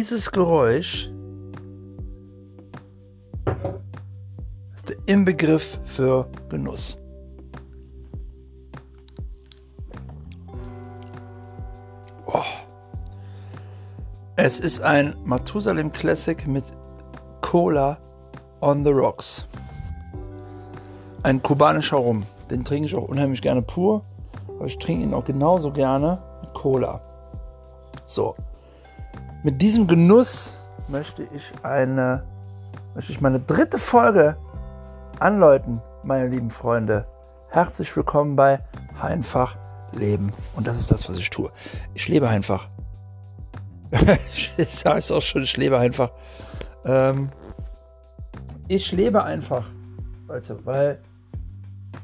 dieses Geräusch ist der Inbegriff für Genuss. Oh. Es ist ein Matusalem Classic mit Cola on the Rocks. Ein kubanischer Rum. Den trinke ich auch unheimlich gerne pur, aber ich trinke ihn auch genauso gerne mit Cola. So. Mit diesem Genuss möchte ich eine möchte ich meine dritte Folge anläuten, meine lieben Freunde. Herzlich willkommen bei Einfach Leben. Und das ist das, was ich tue. Ich lebe einfach. ich sage es auch schon, ich lebe einfach. Ähm, ich lebe einfach, Leute, weil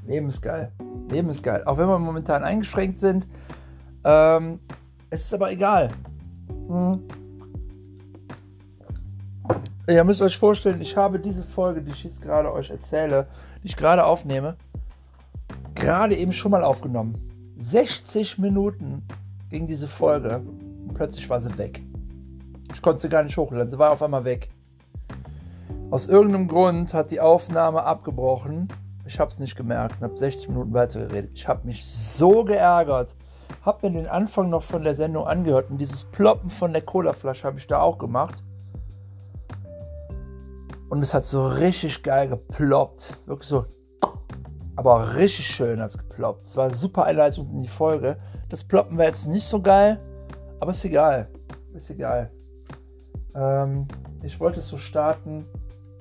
Leben ist geil. Leben ist geil. Auch wenn wir momentan eingeschränkt sind. Ähm, es ist aber egal. Hm. Ihr müsst euch vorstellen, ich habe diese Folge, die ich jetzt gerade euch erzähle, die ich gerade aufnehme, gerade eben schon mal aufgenommen. 60 Minuten ging diese Folge und plötzlich war sie weg. Ich konnte sie gar nicht hochladen, sie war auf einmal weg. Aus irgendeinem Grund hat die Aufnahme abgebrochen. Ich habe es nicht gemerkt und habe 60 Minuten weitergeredet. Ich habe mich so geärgert. Habe mir den Anfang noch von der Sendung angehört und dieses Ploppen von der Colaflasche habe ich da auch gemacht. Und es hat so richtig geil geploppt. Wirklich so. Aber richtig schön hat es geploppt. Es war eine super Einleitung in die Folge. Das Ploppen wäre jetzt nicht so geil, aber ist egal. Ist egal. Ähm, ich wollte es so starten.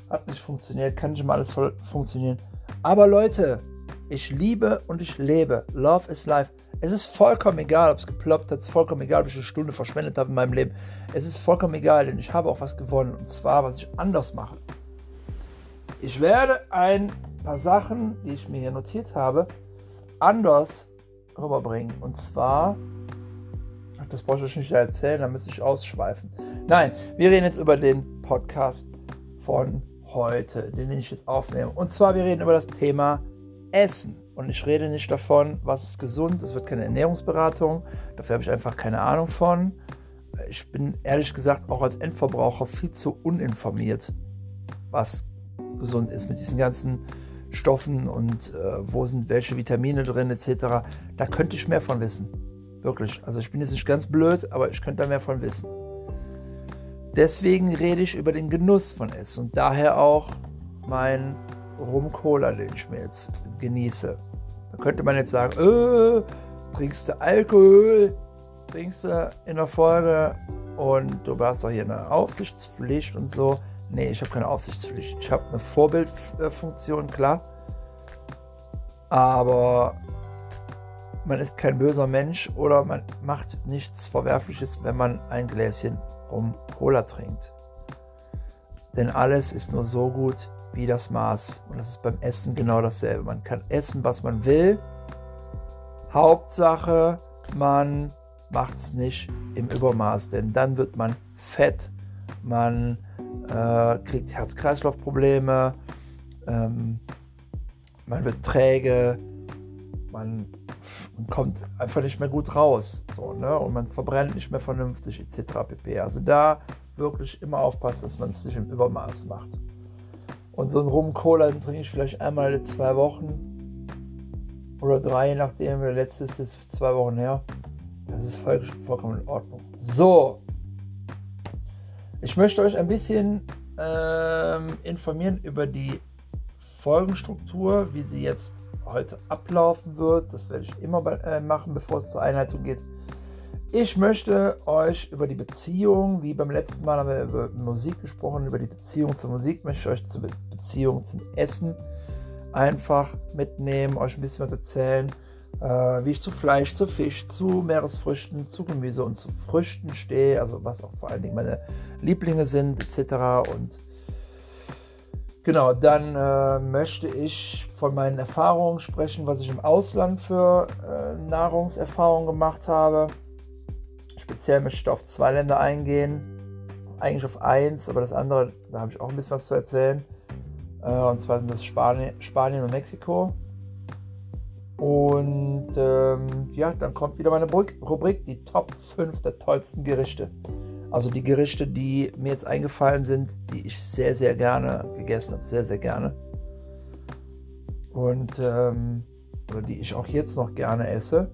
Hat nicht funktioniert. Kann nicht immer alles voll funktionieren. Aber Leute, ich liebe und ich lebe. Love is life. Es ist vollkommen egal, ob es geploppt hat. Es ist vollkommen egal, ob ich eine Stunde verschwendet habe in meinem Leben. Es ist vollkommen egal, denn ich habe auch was gewonnen. Und zwar, was ich anders mache. Ich werde ein paar Sachen, die ich mir hier notiert habe, anders rüberbringen. Und zwar, das brauche ich euch nicht erzählen, da müsste ich ausschweifen. Nein, wir reden jetzt über den Podcast von heute, den ich jetzt aufnehme. Und zwar, wir reden über das Thema Essen. Und ich rede nicht davon, was ist gesund. Es wird keine Ernährungsberatung. Dafür habe ich einfach keine Ahnung von. Ich bin ehrlich gesagt auch als Endverbraucher viel zu uninformiert, was gesund ist mit diesen ganzen Stoffen und äh, wo sind welche Vitamine drin etc. Da könnte ich mehr von wissen. Wirklich. Also ich bin jetzt nicht ganz blöd, aber ich könnte da mehr von wissen. Deswegen rede ich über den Genuss von Essen und daher auch mein Rum-Cola, den ich mir jetzt genieße. Da könnte man jetzt sagen, äh, trinkst du Alkohol, trinkst du in der Folge und du hast doch hier eine Aufsichtspflicht und so. Nee, ich habe keine Aufsichtspflicht. Ich habe eine Vorbildfunktion, klar. Aber man ist kein böser Mensch oder man macht nichts Verwerfliches, wenn man ein Gläschen Rum Cola trinkt. Denn alles ist nur so gut wie das Maß. Und das ist beim Essen genau dasselbe. Man kann essen, was man will. Hauptsache, man macht es nicht im Übermaß, denn dann wird man fett, man äh, kriegt Herz-Kreislauf-Probleme, ähm, man wird träge, man, kommt einfach nicht mehr gut raus so, ne? und man verbrennt nicht mehr vernünftig etc. pp. Also da wirklich immer aufpassen, dass man es nicht im Übermaß macht. Und so ein Rum-Cola trinke ich vielleicht einmal in zwei Wochen oder drei, je nachdem. Der letzte ist jetzt zwei Wochen her. Das ist voll, vollkommen in Ordnung. So, ich möchte euch ein bisschen ähm, informieren über die Folgenstruktur, wie sie jetzt heute ablaufen wird. Das werde ich immer äh, machen, bevor es zur Einleitung geht. Ich möchte euch über die Beziehung, wie beim letzten Mal haben wir über Musik gesprochen, über die Beziehung zur Musik, möchte ich euch zur Beziehung zum Essen einfach mitnehmen, euch ein bisschen was erzählen, äh, wie ich zu Fleisch, zu Fisch, zu Meeresfrüchten, zu Gemüse und zu Früchten stehe, also was auch vor allen Dingen meine Lieblinge sind, etc. Und genau, dann äh, möchte ich von meinen Erfahrungen sprechen, was ich im Ausland für äh, Nahrungserfahrungen gemacht habe Speziell möchte ich auf zwei Länder eingehen. Eigentlich auf eins, aber das andere, da habe ich auch ein bisschen was zu erzählen. Äh, und zwar sind das Spanien, Spanien und Mexiko. Und ähm, ja, dann kommt wieder meine Rubrik, die Top 5 der tollsten Gerichte Also die Gerichte, die mir jetzt eingefallen sind, die ich sehr, sehr gerne gegessen habe. Sehr, sehr gerne. Und, ähm, oder die ich auch jetzt noch gerne esse.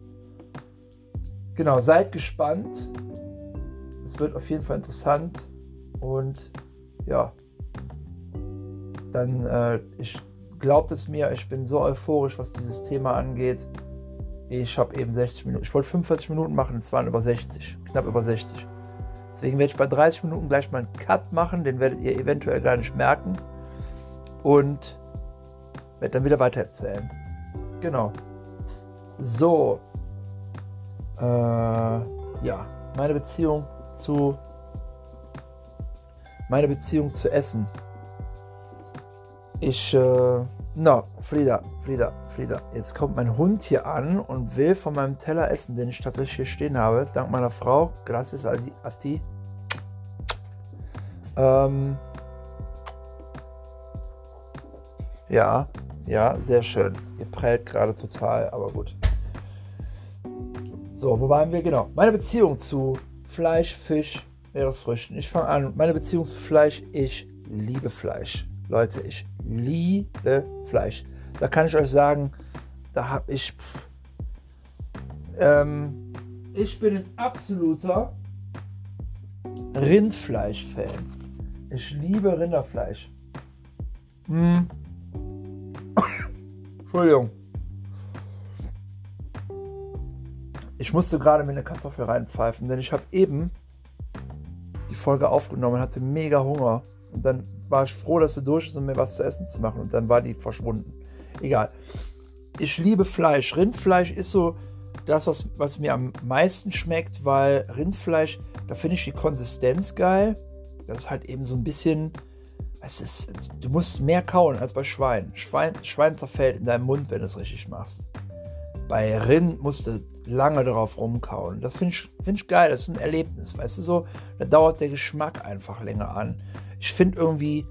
Genau, seid gespannt. Es wird auf jeden Fall interessant. Und ja, dann, äh, ich glaubt es mir, ich bin so euphorisch, was dieses Thema angeht. Ich habe eben 60 Minuten, ich wollte 45 Minuten machen, es waren über 60, knapp über 60. Deswegen werde ich bei 30 Minuten gleich mal einen Cut machen, den werdet ihr eventuell gar nicht merken. Und werde dann wieder weiter erzählen. Genau. So. Äh, ja, meine Beziehung zu. Meine Beziehung zu Essen. Ich. Äh, na, Frieda, Frieda, Frieda. Jetzt kommt mein Hund hier an und will von meinem Teller essen, den ich tatsächlich hier stehen habe. Dank meiner Frau. Gracias a ti. Ähm, ja, ja, sehr schön. Ihr prellt gerade total, aber gut. So, wo waren wir? Genau. Meine Beziehung zu Fleisch, Fisch, Meeresfrüchten. Ich fange an. Meine Beziehung zu Fleisch. Ich liebe Fleisch. Leute, ich liebe Fleisch. Da kann ich euch sagen, da habe ich. Ähm, ich bin ein absoluter Rindfleisch-Fan. Ich liebe Rinderfleisch. Hm. Entschuldigung. Ich musste gerade mir eine Kartoffel reinpfeifen, denn ich habe eben die Folge aufgenommen, hatte mega Hunger. Und dann war ich froh, dass sie durch ist, um mir was zu essen zu machen. Und dann war die verschwunden. Egal. Ich liebe Fleisch. Rindfleisch ist so das, was, was mir am meisten schmeckt, weil Rindfleisch, da finde ich die Konsistenz geil. Das ist halt eben so ein bisschen, es ist, du musst mehr kauen als bei Schwein. Schwein, Schwein zerfällt in deinem Mund, wenn du es richtig machst. Bei Rind musst du lange drauf rumkauen. Das finde ich, find ich geil, das ist ein Erlebnis, weißt du so? Da dauert der Geschmack einfach länger an. Ich finde irgendwie,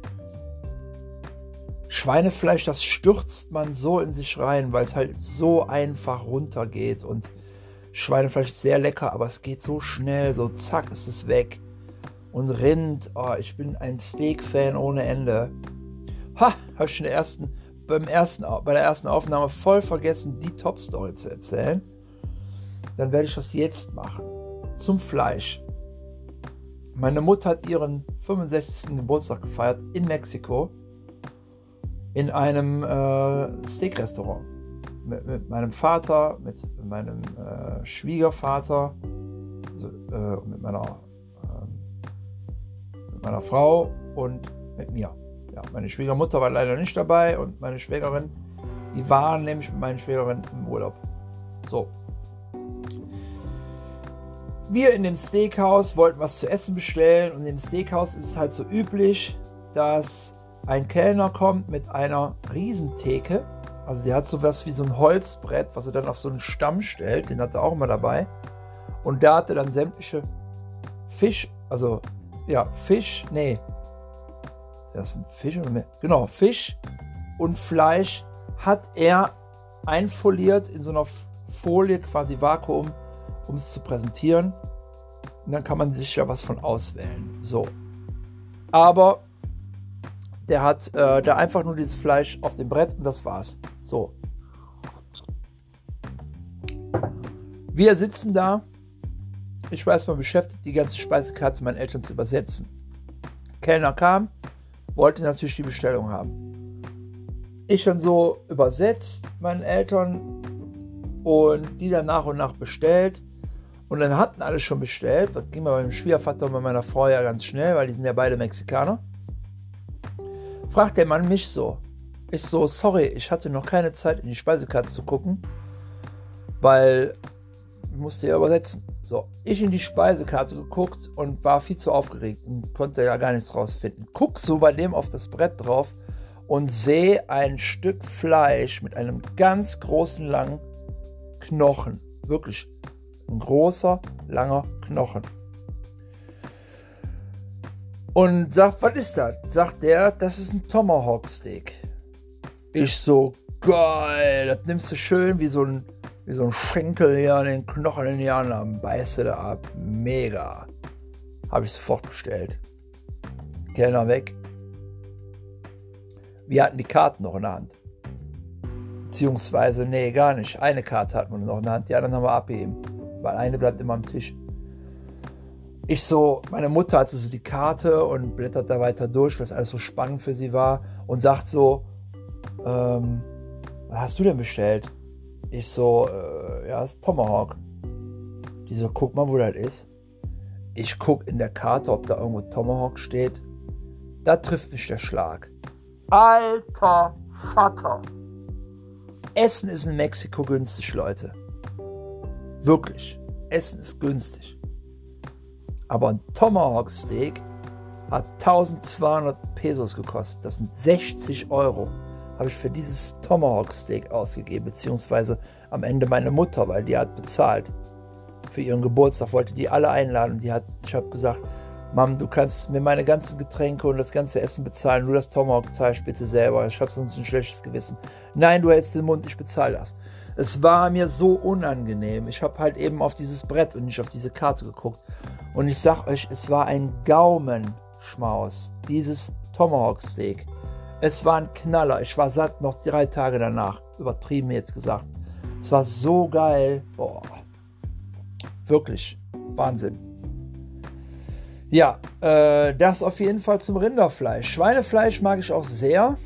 Schweinefleisch, das stürzt man so in sich rein, weil es halt so einfach runtergeht und Schweinefleisch ist sehr lecker, aber es geht so schnell, so zack ist es weg. Und Rind, oh, ich bin ein Steak-Fan ohne Ende. Ha, habe ich schon ersten, beim ersten, bei der ersten Aufnahme voll vergessen, die Top-Story zu erzählen. Dann werde ich das jetzt machen. Zum Fleisch. Meine Mutter hat ihren 65. Geburtstag gefeiert in Mexiko. In einem äh, Steak-Restaurant. Mit, mit, meinem Vater, mit meinem äh, Schwiegervater, also, äh, mit meiner mit meiner Frau und mit mir. Ja, meine Schwiegermutter war leider nicht dabei und meine Schwägerin, die waren nämlich mit meinen Schwägerin im Urlaub. So. Wir in dem Steakhouse wollten was zu essen bestellen und im Steakhouse ist es halt so üblich, dass ein Kellner kommt mit einer Riesentheke. Also der hat sowas wie so ein Holzbrett, was er dann auf so einen Stamm stellt. Den hat er auch immer dabei. Und da hat er dann sämtliche Fisch, also ja, Fisch, nee. Das Fisch oder mehr? Genau, Fisch und Fleisch hat er einfoliert in so einer Folie, quasi Vakuum, um es zu präsentieren. Und dann kann man sich ja was von auswählen. So. Aber der hat äh, da einfach nur dieses Fleisch auf dem Brett und das war's. So. Wir sitzen da ich war erstmal beschäftigt, die ganze Speisekarte meinen Eltern zu übersetzen. Kellner kam, wollte natürlich die Bestellung haben. Ich dann so übersetzt meinen Eltern und die dann nach und nach bestellt. Und dann hatten alle schon bestellt. Das ging bei meinem Schwiegervater und bei meiner Frau ja ganz schnell, weil die sind ja beide Mexikaner. Fragt der Mann mich so. Ich so, sorry, ich hatte noch keine Zeit in die Speisekarte zu gucken, weil ich musste ja übersetzen. So, ich in die Speisekarte geguckt und war viel zu aufgeregt und konnte ja gar nichts rausfinden. Guck so bei dem auf das Brett drauf und sehe ein Stück Fleisch mit einem ganz großen langen Knochen. Wirklich ein großer, langer Knochen. Und sagt, was ist das? Sagt der, das ist ein Tomahawk Steak. Ich so, geil, das nimmst du schön wie so ein wie so ein Schenkel hier an den Knochen in die anderen, beißt du da ab. Mega. Habe ich sofort bestellt. Kellner weg. Wir hatten die Karten noch in der Hand. Beziehungsweise, nee, gar nicht. Eine Karte hatten wir noch in der Hand, die anderen haben wir abgeben. Weil eine bleibt immer am Tisch. Ich so, meine Mutter hatte so die Karte und blättert da weiter durch, weil es alles so spannend für sie war und sagt so, ähm, was hast du denn bestellt? Ich so, äh, ja, ist Tomahawk. Die so, guck mal, wo das ist. Ich guck in der Karte, ob da irgendwo Tomahawk steht. Da trifft mich der Schlag. Alter Vater. Essen ist in Mexiko günstig, Leute. Wirklich. Essen ist günstig. Aber ein Tomahawk Steak hat 1200 Pesos gekostet. Das sind 60 Euro habe ich für dieses Tomahawk Steak ausgegeben, beziehungsweise am Ende meine Mutter, weil die hat bezahlt. Für ihren Geburtstag wollte die alle einladen die hat, ich habe gesagt, Mom, du kannst mir meine ganzen Getränke und das ganze Essen bezahlen, nur das Tomahawk zahlst bitte selber, ich habe sonst ein schlechtes Gewissen. Nein, du hältst den Mund, ich bezahle das. Es war mir so unangenehm. Ich habe halt eben auf dieses Brett und nicht auf diese Karte geguckt. Und ich sag euch, es war ein Gaumenschmaus, dieses Tomahawk Steak. Es war ein Knaller. Ich war satt noch drei Tage danach. Übertrieben jetzt gesagt. Es war so geil. Boah. Wirklich. Wahnsinn. Ja, äh, das auf jeden Fall zum Rinderfleisch. Schweinefleisch mag ich auch sehr.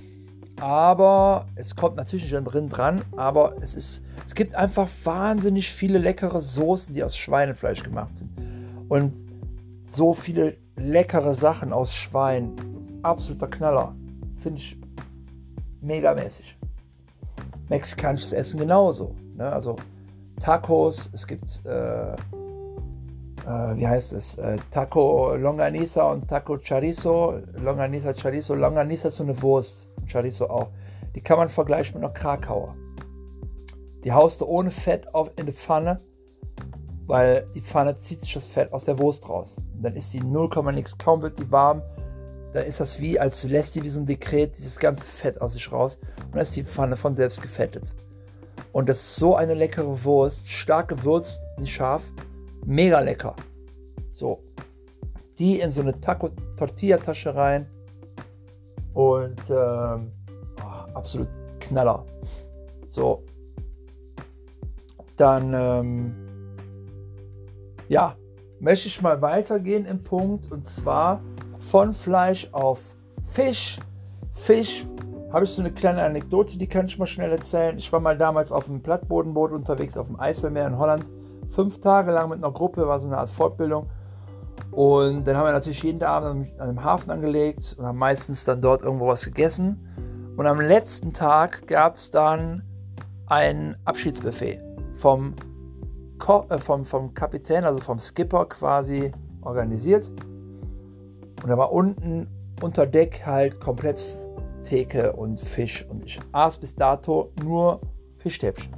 Aber es kommt natürlich nicht drin dran. Aber es ist, es gibt einfach wahnsinnig viele leckere Soßen, die aus Schweinefleisch gemacht sind. Und so viele leckere Sachen aus Schwein. Absoluter Knaller finde ich megamäßig. Mexikanisches Essen genauso. Ne? Also Tacos, es gibt, äh, äh, wie heißt es, äh, Taco Longanisa und Taco Chorizo. Longanisa, Chorizo. Longanisa ist so eine Wurst, Chorizo auch. Die kann man vergleichen mit einer Krakauer. Die haust du ohne Fett auf, in die Pfanne, weil die Pfanne zieht sich das Fett aus der Wurst raus. Und dann ist die 0, nix, kaum wird die warm, da ist das wie, als lässt die wie so ein Dekret dieses ganze Fett aus sich raus und dann ist die Pfanne von selbst gefettet. Und das ist so eine leckere Wurst, stark gewürzt, nicht scharf, mega lecker. So, die in so eine Taco-Tortilla-Tasche rein und ähm, oh, absolut Knaller. So, dann ähm, ja, möchte ich mal weitergehen im Punkt und zwar von Fleisch auf Fisch. Fisch habe ich so eine kleine Anekdote, die kann ich mal schnell erzählen. Ich war mal damals auf einem Plattbodenboot unterwegs auf dem Eismeer in Holland. Fünf Tage lang mit einer Gruppe, war so eine Art Fortbildung. Und dann haben wir natürlich jeden Abend an einem Hafen angelegt und haben meistens dann dort irgendwo was gegessen. Und am letzten Tag gab es dann ein Abschiedsbuffet vom, Ko äh, vom, vom Kapitän, also vom Skipper quasi organisiert. Und da war unten unter Deck halt komplett Theke und Fisch. Und ich aß bis dato nur Fischstäbchen.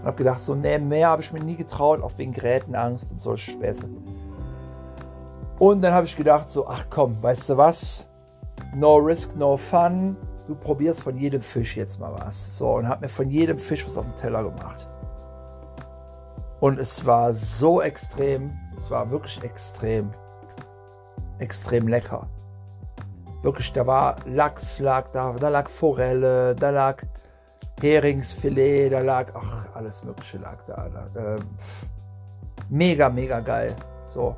Und habe gedacht, so, nee, mehr habe ich mir nie getraut, auch wegen Grätenangst und solche Späße. Und dann habe ich gedacht, so, ach komm, weißt du was? No risk, no fun. Du probierst von jedem Fisch jetzt mal was. So, und habe mir von jedem Fisch was auf den Teller gemacht. Und es war so extrem, es war wirklich extrem extrem lecker. Wirklich, da war Lachs, lag da, da lag Forelle, da lag Heringsfilet, da lag, ach, alles Mögliche lag da. da äh, mega, mega geil. So.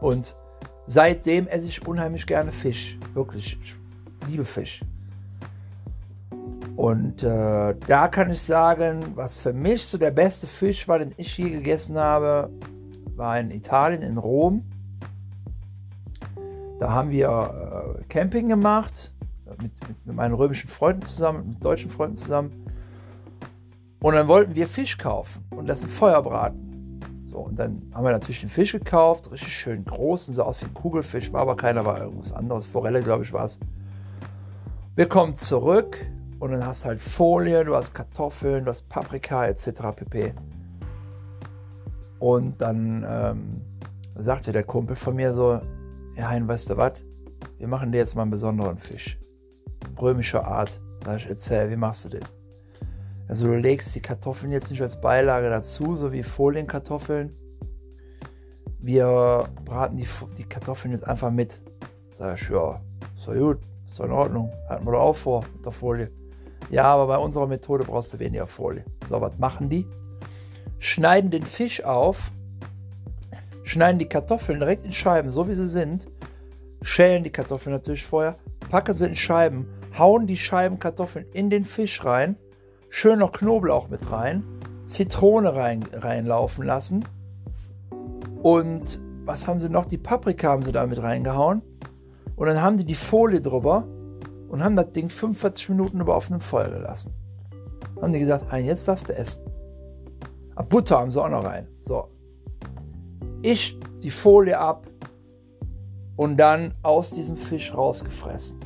Und seitdem esse ich unheimlich gerne Fisch. Wirklich, ich liebe Fisch. Und äh, da kann ich sagen, was für mich so der beste Fisch war, den ich je gegessen habe, war in Italien, in Rom. Da haben wir äh, Camping gemacht, mit, mit, meinen römischen Freunden zusammen, mit deutschen Freunden zusammen. Und dann wollten wir Fisch kaufen und das im Feuer braten. So, und dann haben wir natürlich den Fisch gekauft, richtig schön groß und sah aus wie ein Kugelfisch, war aber keiner, war irgendwas anderes. Forelle, glaube ich, war es. Wir kommen zurück und dann hast halt Folie, du hast Kartoffeln, du hast Paprika etc. pp. Und dann ähm, sagte der Kumpel von mir so, ja, Hein, weißt du was? Wir machen dir jetzt mal einen besonderen Fisch. Römischer Art. Sag ich, erzähl, wie machst du den? Also du legst die Kartoffeln jetzt nicht als Beilage dazu, so wie Folienkartoffeln, wir braten die, die Kartoffeln jetzt einfach mit. Sag ich, ja, doch gut, ist doch in Ordnung. Hatten wir doch auch vor mit der Folie. Ja, aber bei unserer Methode brauchst du weniger Folie. So, was machen die? Schneiden den Fisch auf, schneiden die Kartoffeln direkt in Scheiben, so wie sie sind, schälen die Kartoffeln natürlich vorher, packen sie in Scheiben, hauen die Scheiben Kartoffeln in den Fisch rein, schön noch Knoblauch mit rein, Zitrone rein, reinlaufen lassen und was haben sie noch? Die Paprika haben sie da mit reingehauen und dann haben die die Folie drüber und haben das Ding 45 Minuten über offenem Feuer gelassen. Haben die gesagt, hein, jetzt darfst du essen. Aber ah, Butter haben sie auch noch rein. So. Ich die Folie ab und dann aus diesem Fisch rausgefressen.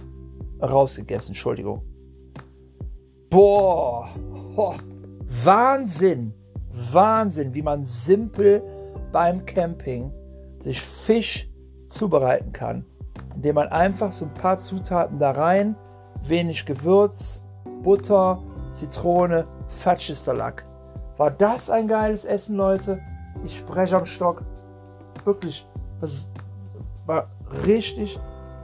Rausgegessen, Entschuldigung. Boah, oh, Wahnsinn, Wahnsinn, wie man simpel beim Camping sich Fisch zubereiten kann indem man einfach so ein paar Zutaten da rein, wenig Gewürz, Butter, Zitrone, Fatsch ist der Lack. War das ein geiles Essen, Leute? Ich spreche am Stock. Wirklich, das war richtig.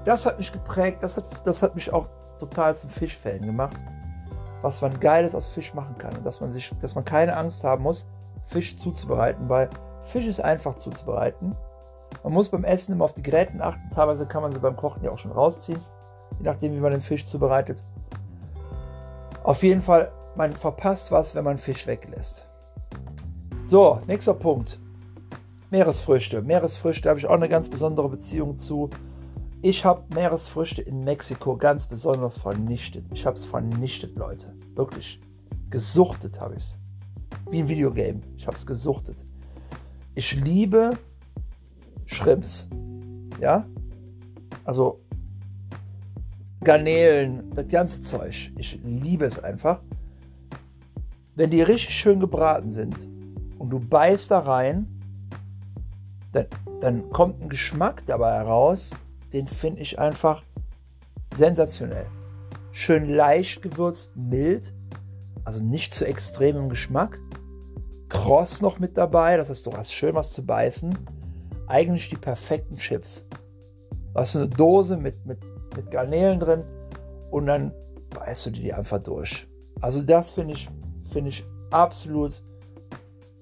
Das hat mich geprägt. Das hat, das hat mich auch total zum Fischfan gemacht. Was man Geiles aus Fisch machen kann. Und dass man, sich, dass man keine Angst haben muss, Fisch zuzubereiten, weil Fisch ist einfach zuzubereiten. Man muss beim Essen immer auf die Gräten achten. Teilweise kann man sie beim Kochen ja auch schon rausziehen, je nachdem, wie man den Fisch zubereitet. Auf jeden Fall, man verpasst was, wenn man Fisch weglässt. So, nächster Punkt. Meeresfrüchte. Meeresfrüchte habe ich auch eine ganz besondere Beziehung zu. Ich habe Meeresfrüchte in Mexiko ganz besonders vernichtet. Ich habe es vernichtet, Leute. Wirklich. Gesuchtet habe ich es. Wie ein Videogame. Ich habe es gesuchtet. Ich liebe Shrimps. Ja? Also Garnelen, das ganze Zeug. Ich liebe es einfach. Wenn die richtig schön gebraten sind und du beißt da rein, dann, dann kommt ein Geschmack dabei heraus, den finde ich einfach sensationell. Schön leicht gewürzt, mild, also nicht zu extrem im Geschmack. Kross noch mit dabei, das heißt, du hast schön was zu beißen eigentlich die perfekten Chips. Du hast eine Dose mit, mit, mit Garnelen drin und dann beißt du die einfach durch. Also das finde ich, find ich absolut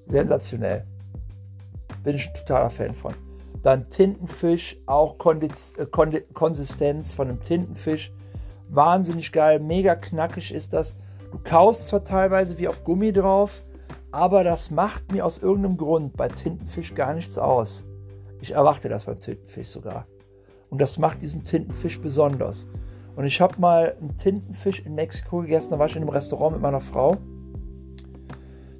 sensationell. Bin ich ein totaler Fan von. Dann Tintenfisch, auch Kondiz äh, Konsistenz von einem Tintenfisch. Wahnsinnig geil, mega knackig ist das. Du kaust zwar teilweise wie auf Gummi drauf, aber das macht mir aus irgendeinem Grund bei Tintenfisch gar nichts aus. Ich erwarte das beim Tintenfisch sogar. Und das macht diesen Tintenfisch besonders. Und ich habe mal einen Tintenfisch in Mexiko gegessen, da war ich in einem Restaurant mit meiner Frau.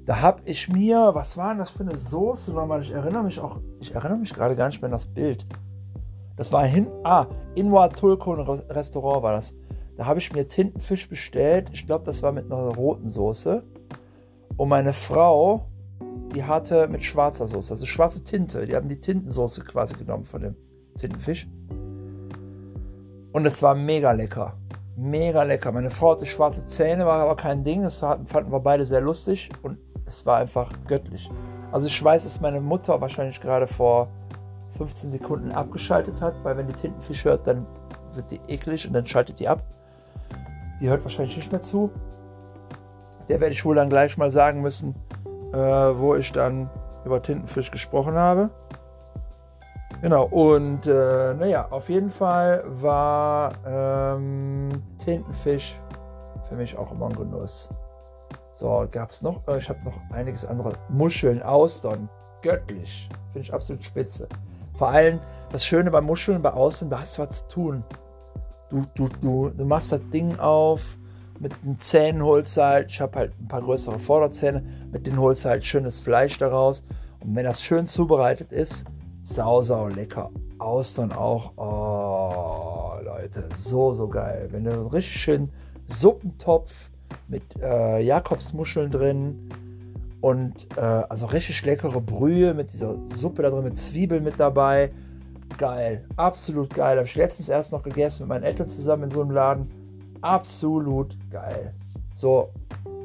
Da habe ich mir, was war denn das für eine Soße nochmal? Ich erinnere mich auch, ich erinnere mich gerade gar nicht mehr an das Bild. Das war hin, ah, in Huatulco Restaurant war das. Da habe ich mir Tintenfisch bestellt. Ich glaube, das war mit einer roten Soße. Und meine Frau die hatte mit schwarzer Soße, also schwarze Tinte. Die haben die Tintensoße quasi genommen von dem Tintenfisch. Und es war mega lecker. Mega lecker. Meine Frau hatte schwarze Zähne, war aber kein Ding. Das fanden wir beide sehr lustig und es war einfach göttlich. Also ich weiß, dass meine Mutter wahrscheinlich gerade vor 15 Sekunden abgeschaltet hat, weil wenn die Tintenfisch hört, dann wird die eklig und dann schaltet die ab. Die hört wahrscheinlich nicht mehr zu. Der werde ich wohl dann gleich mal sagen müssen, äh, wo ich dann über Tintenfisch gesprochen habe. Genau, und äh, naja, auf jeden Fall war ähm, Tintenfisch für mich auch immer ein Genuss. So, gab es noch, äh, ich habe noch einiges andere. Muscheln, Austern, göttlich. Finde ich absolut spitze. Vor allem das Schöne bei Muscheln, bei Austern, da hast du was zu tun. Du, du, du, du machst das Ding auf, mit den Zähnen holst halt, ich habe halt ein paar größere Vorderzähne, mit denen holst halt schönes Fleisch daraus. Und wenn das schön zubereitet ist, sau, sau lecker. Austern auch, oh Leute, so, so geil. Wenn du einen richtig schönen Suppentopf mit äh, Jakobsmuscheln drin und äh, also richtig leckere Brühe mit dieser Suppe da drin, mit Zwiebeln mit dabei. Geil, absolut geil. Habe ich letztens erst noch gegessen mit meinen Eltern zusammen in so einem Laden absolut geil. So,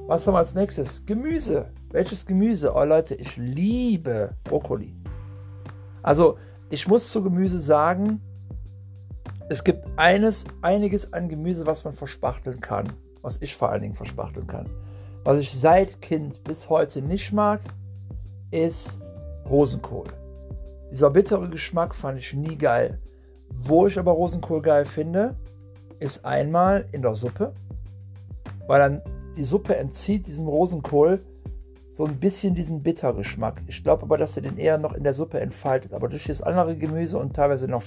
was haben wir als nächstes? Gemüse. Welches Gemüse? Oh Leute, ich liebe Brokkoli. Also, ich muss zu Gemüse sagen, es gibt eines, einiges an Gemüse, was man verspachteln kann. Was ich vor allen Dingen verspachteln kann. Was ich seit Kind bis heute nicht mag, ist Rosenkohl. Dieser bittere Geschmack fand ich nie geil. Wo ich aber Rosenkohl geil finde, ist einmal in der Suppe, weil dann die Suppe entzieht diesem Rosenkohl so ein bisschen diesen Bittergeschmack. Ich glaube aber, dass er den eher noch in der Suppe entfaltet. Aber durch das andere Gemüse und teilweise noch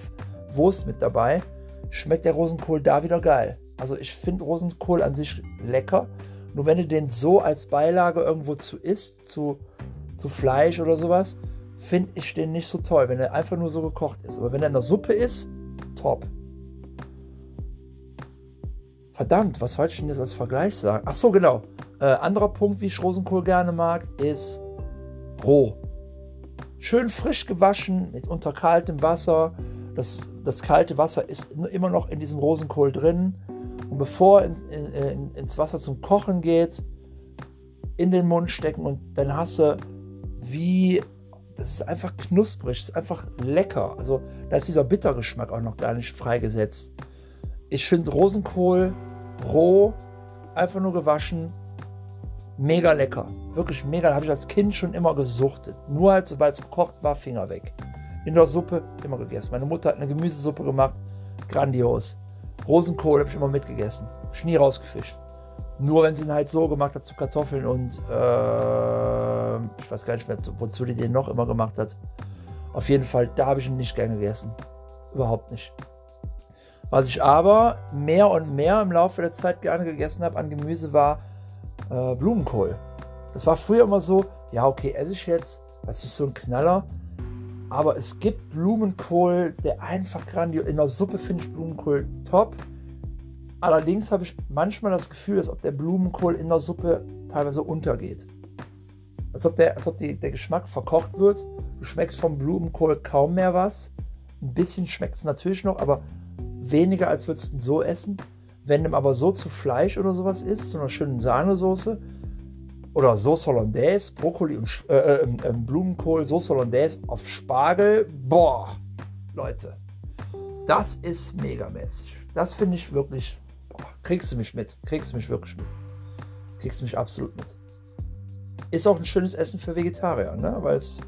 Wurst mit dabei, schmeckt der Rosenkohl da wieder geil. Also ich finde Rosenkohl an sich lecker. Nur wenn du den so als Beilage irgendwo zu isst, zu, zu Fleisch oder sowas, finde ich den nicht so toll, wenn er einfach nur so gekocht ist. Aber wenn er in der Suppe ist, top. Verdammt, was wollte ich denn jetzt als Vergleich sagen? Ach so, genau. Äh, anderer Punkt, wie ich Rosenkohl gerne mag, ist roh. Schön frisch gewaschen mit unter kaltem Wasser. Das, das kalte Wasser ist immer noch in diesem Rosenkohl drin. Und bevor in, in, in, ins Wasser zum Kochen geht, in den Mund stecken und dann hast du wie, das ist einfach knusprig, das ist einfach lecker. Also da ist dieser Bittergeschmack auch noch gar nicht freigesetzt. Ich finde Rosenkohl roh, einfach nur gewaschen, mega lecker. Wirklich mega. Habe ich als Kind schon immer gesuchtet. Nur halt, sobald es gekocht war, Finger weg. In der Suppe immer gegessen. Meine Mutter hat eine Gemüsesuppe gemacht. Grandios. Rosenkohl habe ich immer mitgegessen. Ich nie rausgefischt. Nur wenn sie ihn halt so gemacht hat zu Kartoffeln und äh, ich weiß gar nicht mehr, wozu die den noch immer gemacht hat. Auf jeden Fall, da habe ich ihn nicht gern gegessen. Überhaupt nicht. Was ich aber mehr und mehr im Laufe der Zeit gerne gegessen habe an Gemüse war äh, Blumenkohl. Das war früher immer so, ja okay, esse ich jetzt, das ist so ein Knaller. Aber es gibt Blumenkohl, der einfach grandios. In der Suppe finde ich Blumenkohl top. Allerdings habe ich manchmal das Gefühl, als ob der Blumenkohl in der Suppe teilweise untergeht. Als ob, der, als ob die, der Geschmack verkocht wird. Du schmeckst vom Blumenkohl kaum mehr was. Ein bisschen schmeckt es natürlich noch, aber weniger als würdest du so essen. Wenn du aber so zu Fleisch oder sowas isst, zu einer schönen Sahnesoße oder Sauce Hollandaise, Brokkoli und äh, äh, äh, Blumenkohl, Sauce Hollandaise auf Spargel, boah, Leute, das ist megamäßig. Das finde ich wirklich, boah, kriegst du mich mit, kriegst du mich wirklich mit, kriegst du mich absolut mit. Ist auch ein schönes Essen für Vegetarier, ne? Weil es,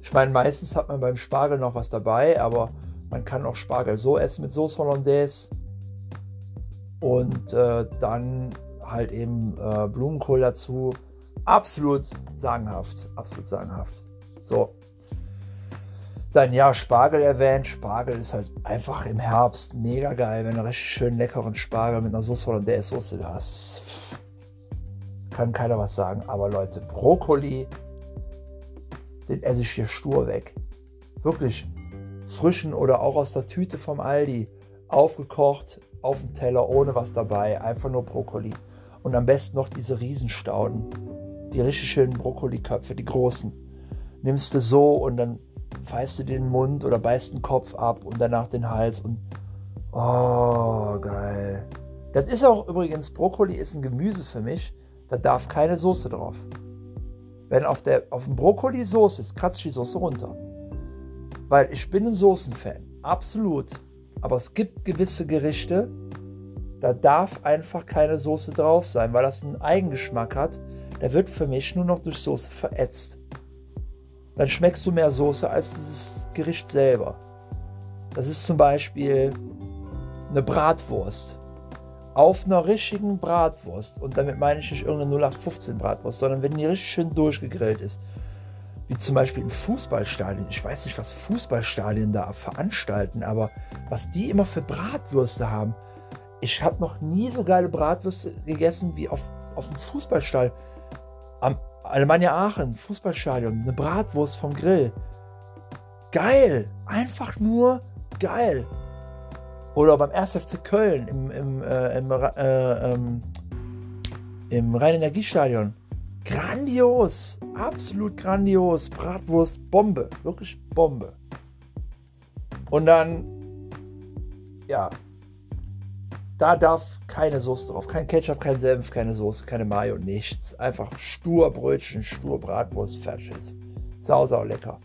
ich meine, meistens hat man beim Spargel noch was dabei, aber man kann auch Spargel so essen mit Sauce Hollandaise und äh, dann halt eben äh, Blumenkohl dazu. Absolut sagenhaft, absolut sagenhaft. So. Dann ja, Spargel erwähnt. Spargel ist halt einfach im Herbst mega geil, wenn du richtig schön leckeren Spargel mit einer Sauce Hollandaise Soße da hast. Kann keiner was sagen. Aber Leute, Brokkoli, den esse ich hier stur weg. Wirklich frischen oder auch aus der Tüte vom Aldi. Aufgekocht, auf dem Teller, ohne was dabei. Einfach nur Brokkoli. Und am besten noch diese Riesenstauden. Die richtig schönen Brokkoliköpfe, die großen. Nimmst du so und dann pfeifst du den Mund oder beißt den Kopf ab und danach den Hals und. Oh, geil. Das ist auch übrigens, Brokkoli ist ein Gemüse für mich. Da darf keine Soße drauf. Wenn auf, der, auf dem Brokkoli Soße ist, kratzt die Soße runter. Weil ich bin ein Soßenfan. Absolut. Aber es gibt gewisse Gerichte, da darf einfach keine Soße drauf sein, weil das einen Eigengeschmack hat. Der wird für mich nur noch durch Soße verätzt. Dann schmeckst du mehr Soße als dieses Gericht selber. Das ist zum Beispiel eine Bratwurst. Auf einer richtigen Bratwurst, und damit meine ich nicht irgendeine 0815 Bratwurst, sondern wenn die richtig schön durchgegrillt ist, wie zum Beispiel in Fußballstadien. Ich weiß nicht, was Fußballstadien da veranstalten, aber was die immer für Bratwürste haben. Ich habe noch nie so geile Bratwürste gegessen wie auf, auf dem Fußballstall. Am Alemannia Aachen, Fußballstadion, eine Bratwurst vom Grill. Geil! Einfach nur geil. Oder beim 1. FC Köln im, im, äh, im, äh, ähm, im Rhein-Energiestadion. Grandios! Absolut grandios! Bratwurst, Bombe. Wirklich Bombe. Und dann, ja, da darf keine Soße drauf. Kein Ketchup, kein Senf, keine Soße, keine Mayo, nichts. Einfach stur Brötchen, stur Bratwurst, fertig. Sau, sau lecker.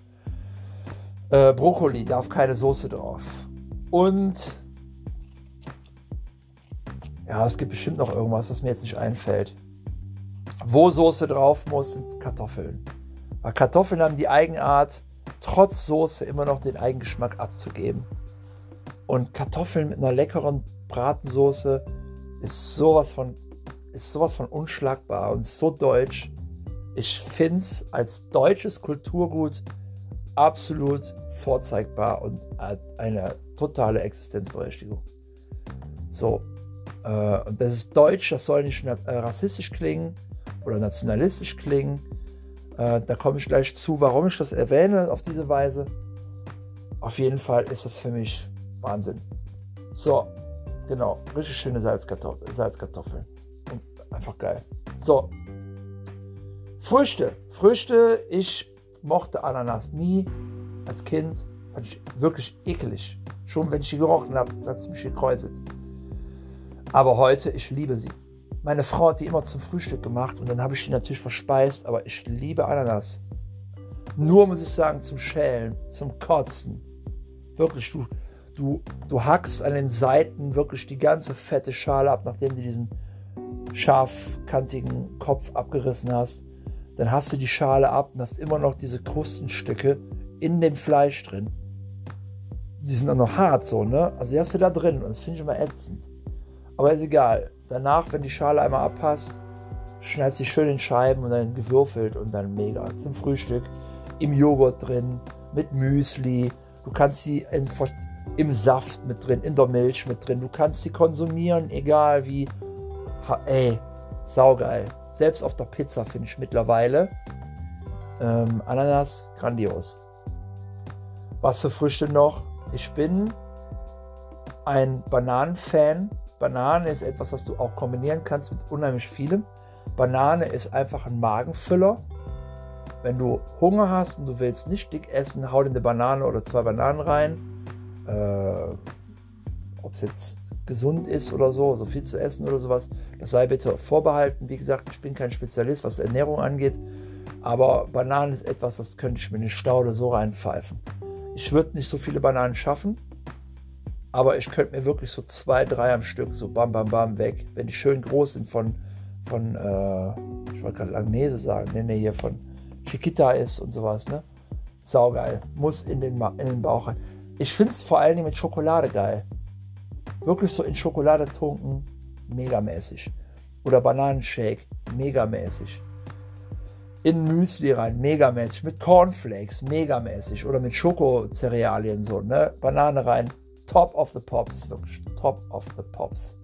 Äh, Brokkoli darf keine Soße drauf. Und ja, es gibt bestimmt noch irgendwas, was mir jetzt nicht einfällt. Wo Soße drauf muss, sind Kartoffeln. Weil Kartoffeln haben die Eigenart, trotz Soße immer noch den Eigengeschmack abzugeben. Und Kartoffeln mit einer leckeren Bratensoße ist sowas von, ist sowas von unschlagbar und so deutsch. Ich finde es als deutsches Kulturgut absolut vorzeigbar und eine totale Existenzberechtigung. So, äh, und das ist deutsch, das soll nicht äh, rassistisch klingen oder nationalistisch klingen. Äh, da komme ich gleich zu, warum ich das erwähne auf diese Weise. Auf jeden Fall ist das für mich Wahnsinn. So, genau, richtig schöne Salzkartoffeln. Salzkartoffeln. Und einfach geil. So, Früchte. Früchte, ich mochte Ananas nie. Als Kind fand ich wirklich eklig. Schon wenn ich sie gerochen habe, hat es mich gekräuselt. Aber heute, ich liebe sie. Meine Frau hat die immer zum Frühstück gemacht und dann habe ich die natürlich verspeist, aber ich liebe Ananas. Nur muss ich sagen, zum Schälen, zum Kotzen. Wirklich, du, du, du hackst an den Seiten wirklich die ganze fette Schale ab, nachdem du diesen scharfkantigen Kopf abgerissen hast. Dann hast du die Schale ab und hast immer noch diese Krustenstücke in dem Fleisch drin. Die sind auch noch hart so, ne? Also die hast du da drin und das finde ich immer ätzend. Aber ist egal. Danach, wenn die Schale einmal abpasst, schneidest du schön in Scheiben und dann gewürfelt und dann mega. Zum Frühstück im Joghurt drin, mit Müsli. Du kannst sie in, im Saft mit drin, in der Milch mit drin. Du kannst sie konsumieren, egal wie. Ha, ey, saugeil. Selbst auf der Pizza finde ich mittlerweile. Ähm, Ananas, grandios. Was für Früchte noch? Ich bin ein Bananenfan. Banane ist etwas, was du auch kombinieren kannst mit unheimlich vielem. Banane ist einfach ein Magenfüller. Wenn du Hunger hast und du willst nicht dick essen, hau dir eine Banane oder zwei Bananen rein. Äh, Ob es jetzt gesund ist oder so, so viel zu essen oder sowas, das sei bitte vorbehalten. Wie gesagt, ich bin kein Spezialist, was Ernährung angeht, aber Bananen ist etwas, das könnte ich mir in die Staude so reinpfeifen. Ich würde nicht so viele Bananen schaffen, aber ich könnte mir wirklich so zwei, drei am Stück, so bam, bam, bam, weg. Wenn die schön groß sind von, von äh, ich wollte gerade Langnese sagen, nee, nee, hier von Chiquita ist und sowas, ne? Saugeil. Muss in den, in den Bauch rein. Ich finde es vor allen Dingen mit Schokolade geil. Wirklich so in Schokolade tunken, megamäßig. Oder Bananenshake, megamäßig. In Müsli rein, megamäßig. Mit Cornflakes, megamäßig. Oder mit Schokocerealien so, ne? Banane rein, Top of the Pops, wirklich Top of the Pops.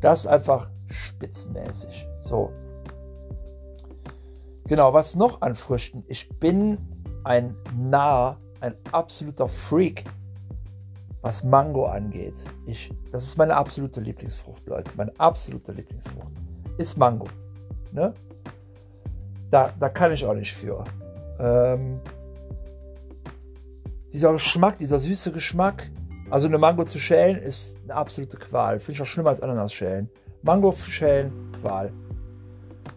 Das einfach spitzenmäßig. So. Genau, was noch an Früchten? Ich bin ein Narr, ein absoluter Freak, was Mango angeht. Ich, das ist meine absolute Lieblingsfrucht, Leute. Meine absolute Lieblingsfrucht ist Mango. Ne? Da, da kann ich auch nicht für. Ähm, dieser Geschmack, dieser süße Geschmack. Also eine Mango zu schälen ist eine absolute Qual. Finde ich auch schlimmer als Ananas schälen. Mango schälen, Qual.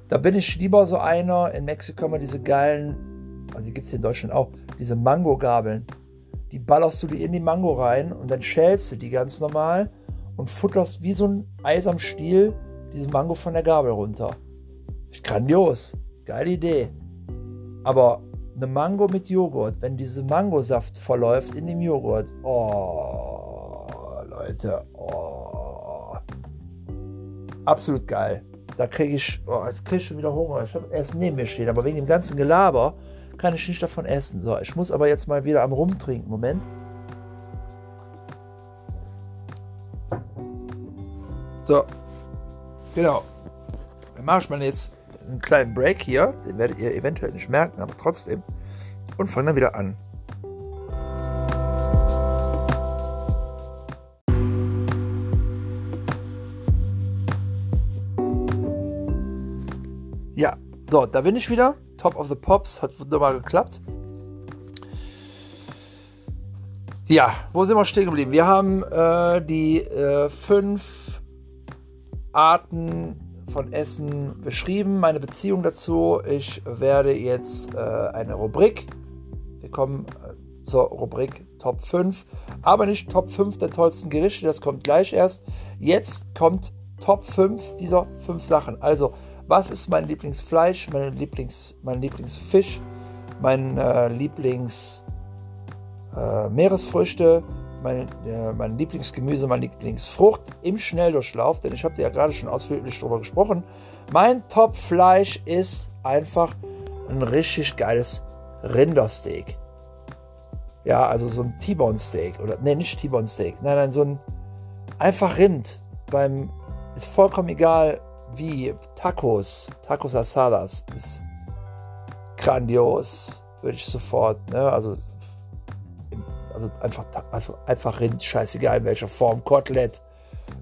Da bin ich lieber so einer. In Mexiko haben wir diese geilen, also die gibt es hier in Deutschland auch, diese Mango-Gabeln. Die ballerst du dir in die Mango rein und dann schälst du die ganz normal und futterst wie so ein Eis am Stiel diese Mango von der Gabel runter. Grandios. Geile Idee. Aber eine Mango mit Joghurt, wenn diese Mangosaft verläuft in dem Joghurt. Oh, Leute. Oh. Absolut geil. Da kriege ich, oh, jetzt kriege ich schon wieder Hunger. Ich habe erst neben mir stehen, aber wegen dem ganzen Gelaber kann ich nicht davon essen. So, ich muss aber jetzt mal wieder am Rumtrinken. Moment. So, genau. Dann mache ich mal jetzt einen kleinen Break hier, den werdet ihr eventuell nicht merken, aber trotzdem. Und fange dann wieder an. Ja, so, da bin ich wieder. Top of the Pops hat wunderbar geklappt. Ja, wo sind wir stehen geblieben? Wir haben äh, die äh, fünf Arten von Essen beschrieben, meine Beziehung dazu. Ich werde jetzt äh, eine Rubrik, wir kommen äh, zur Rubrik Top 5. Aber nicht Top 5 der tollsten Gerichte, das kommt gleich erst. Jetzt kommt Top 5 dieser 5 Sachen. Also, was ist mein Lieblingsfleisch, meine Lieblings, mein Lieblingsfisch, mein äh, Lieblings äh, mein, äh, mein Lieblingsgemüse, meine Lieblingsfrucht im Schnelldurchlauf, denn ich habe dir ja gerade schon ausführlich darüber gesprochen. Mein Top-Fleisch ist einfach ein richtig geiles Rindersteak. Ja, also so ein T-Bone Steak oder ne, nicht T-Bone Steak. Nein, nein, so ein einfach Rind beim ist vollkommen egal wie Tacos, Tacos Asadas ist grandios, würde ich sofort, ne? Also also einfach, einfach, einfach Rind, scheißegal in welcher Form. Kotelett,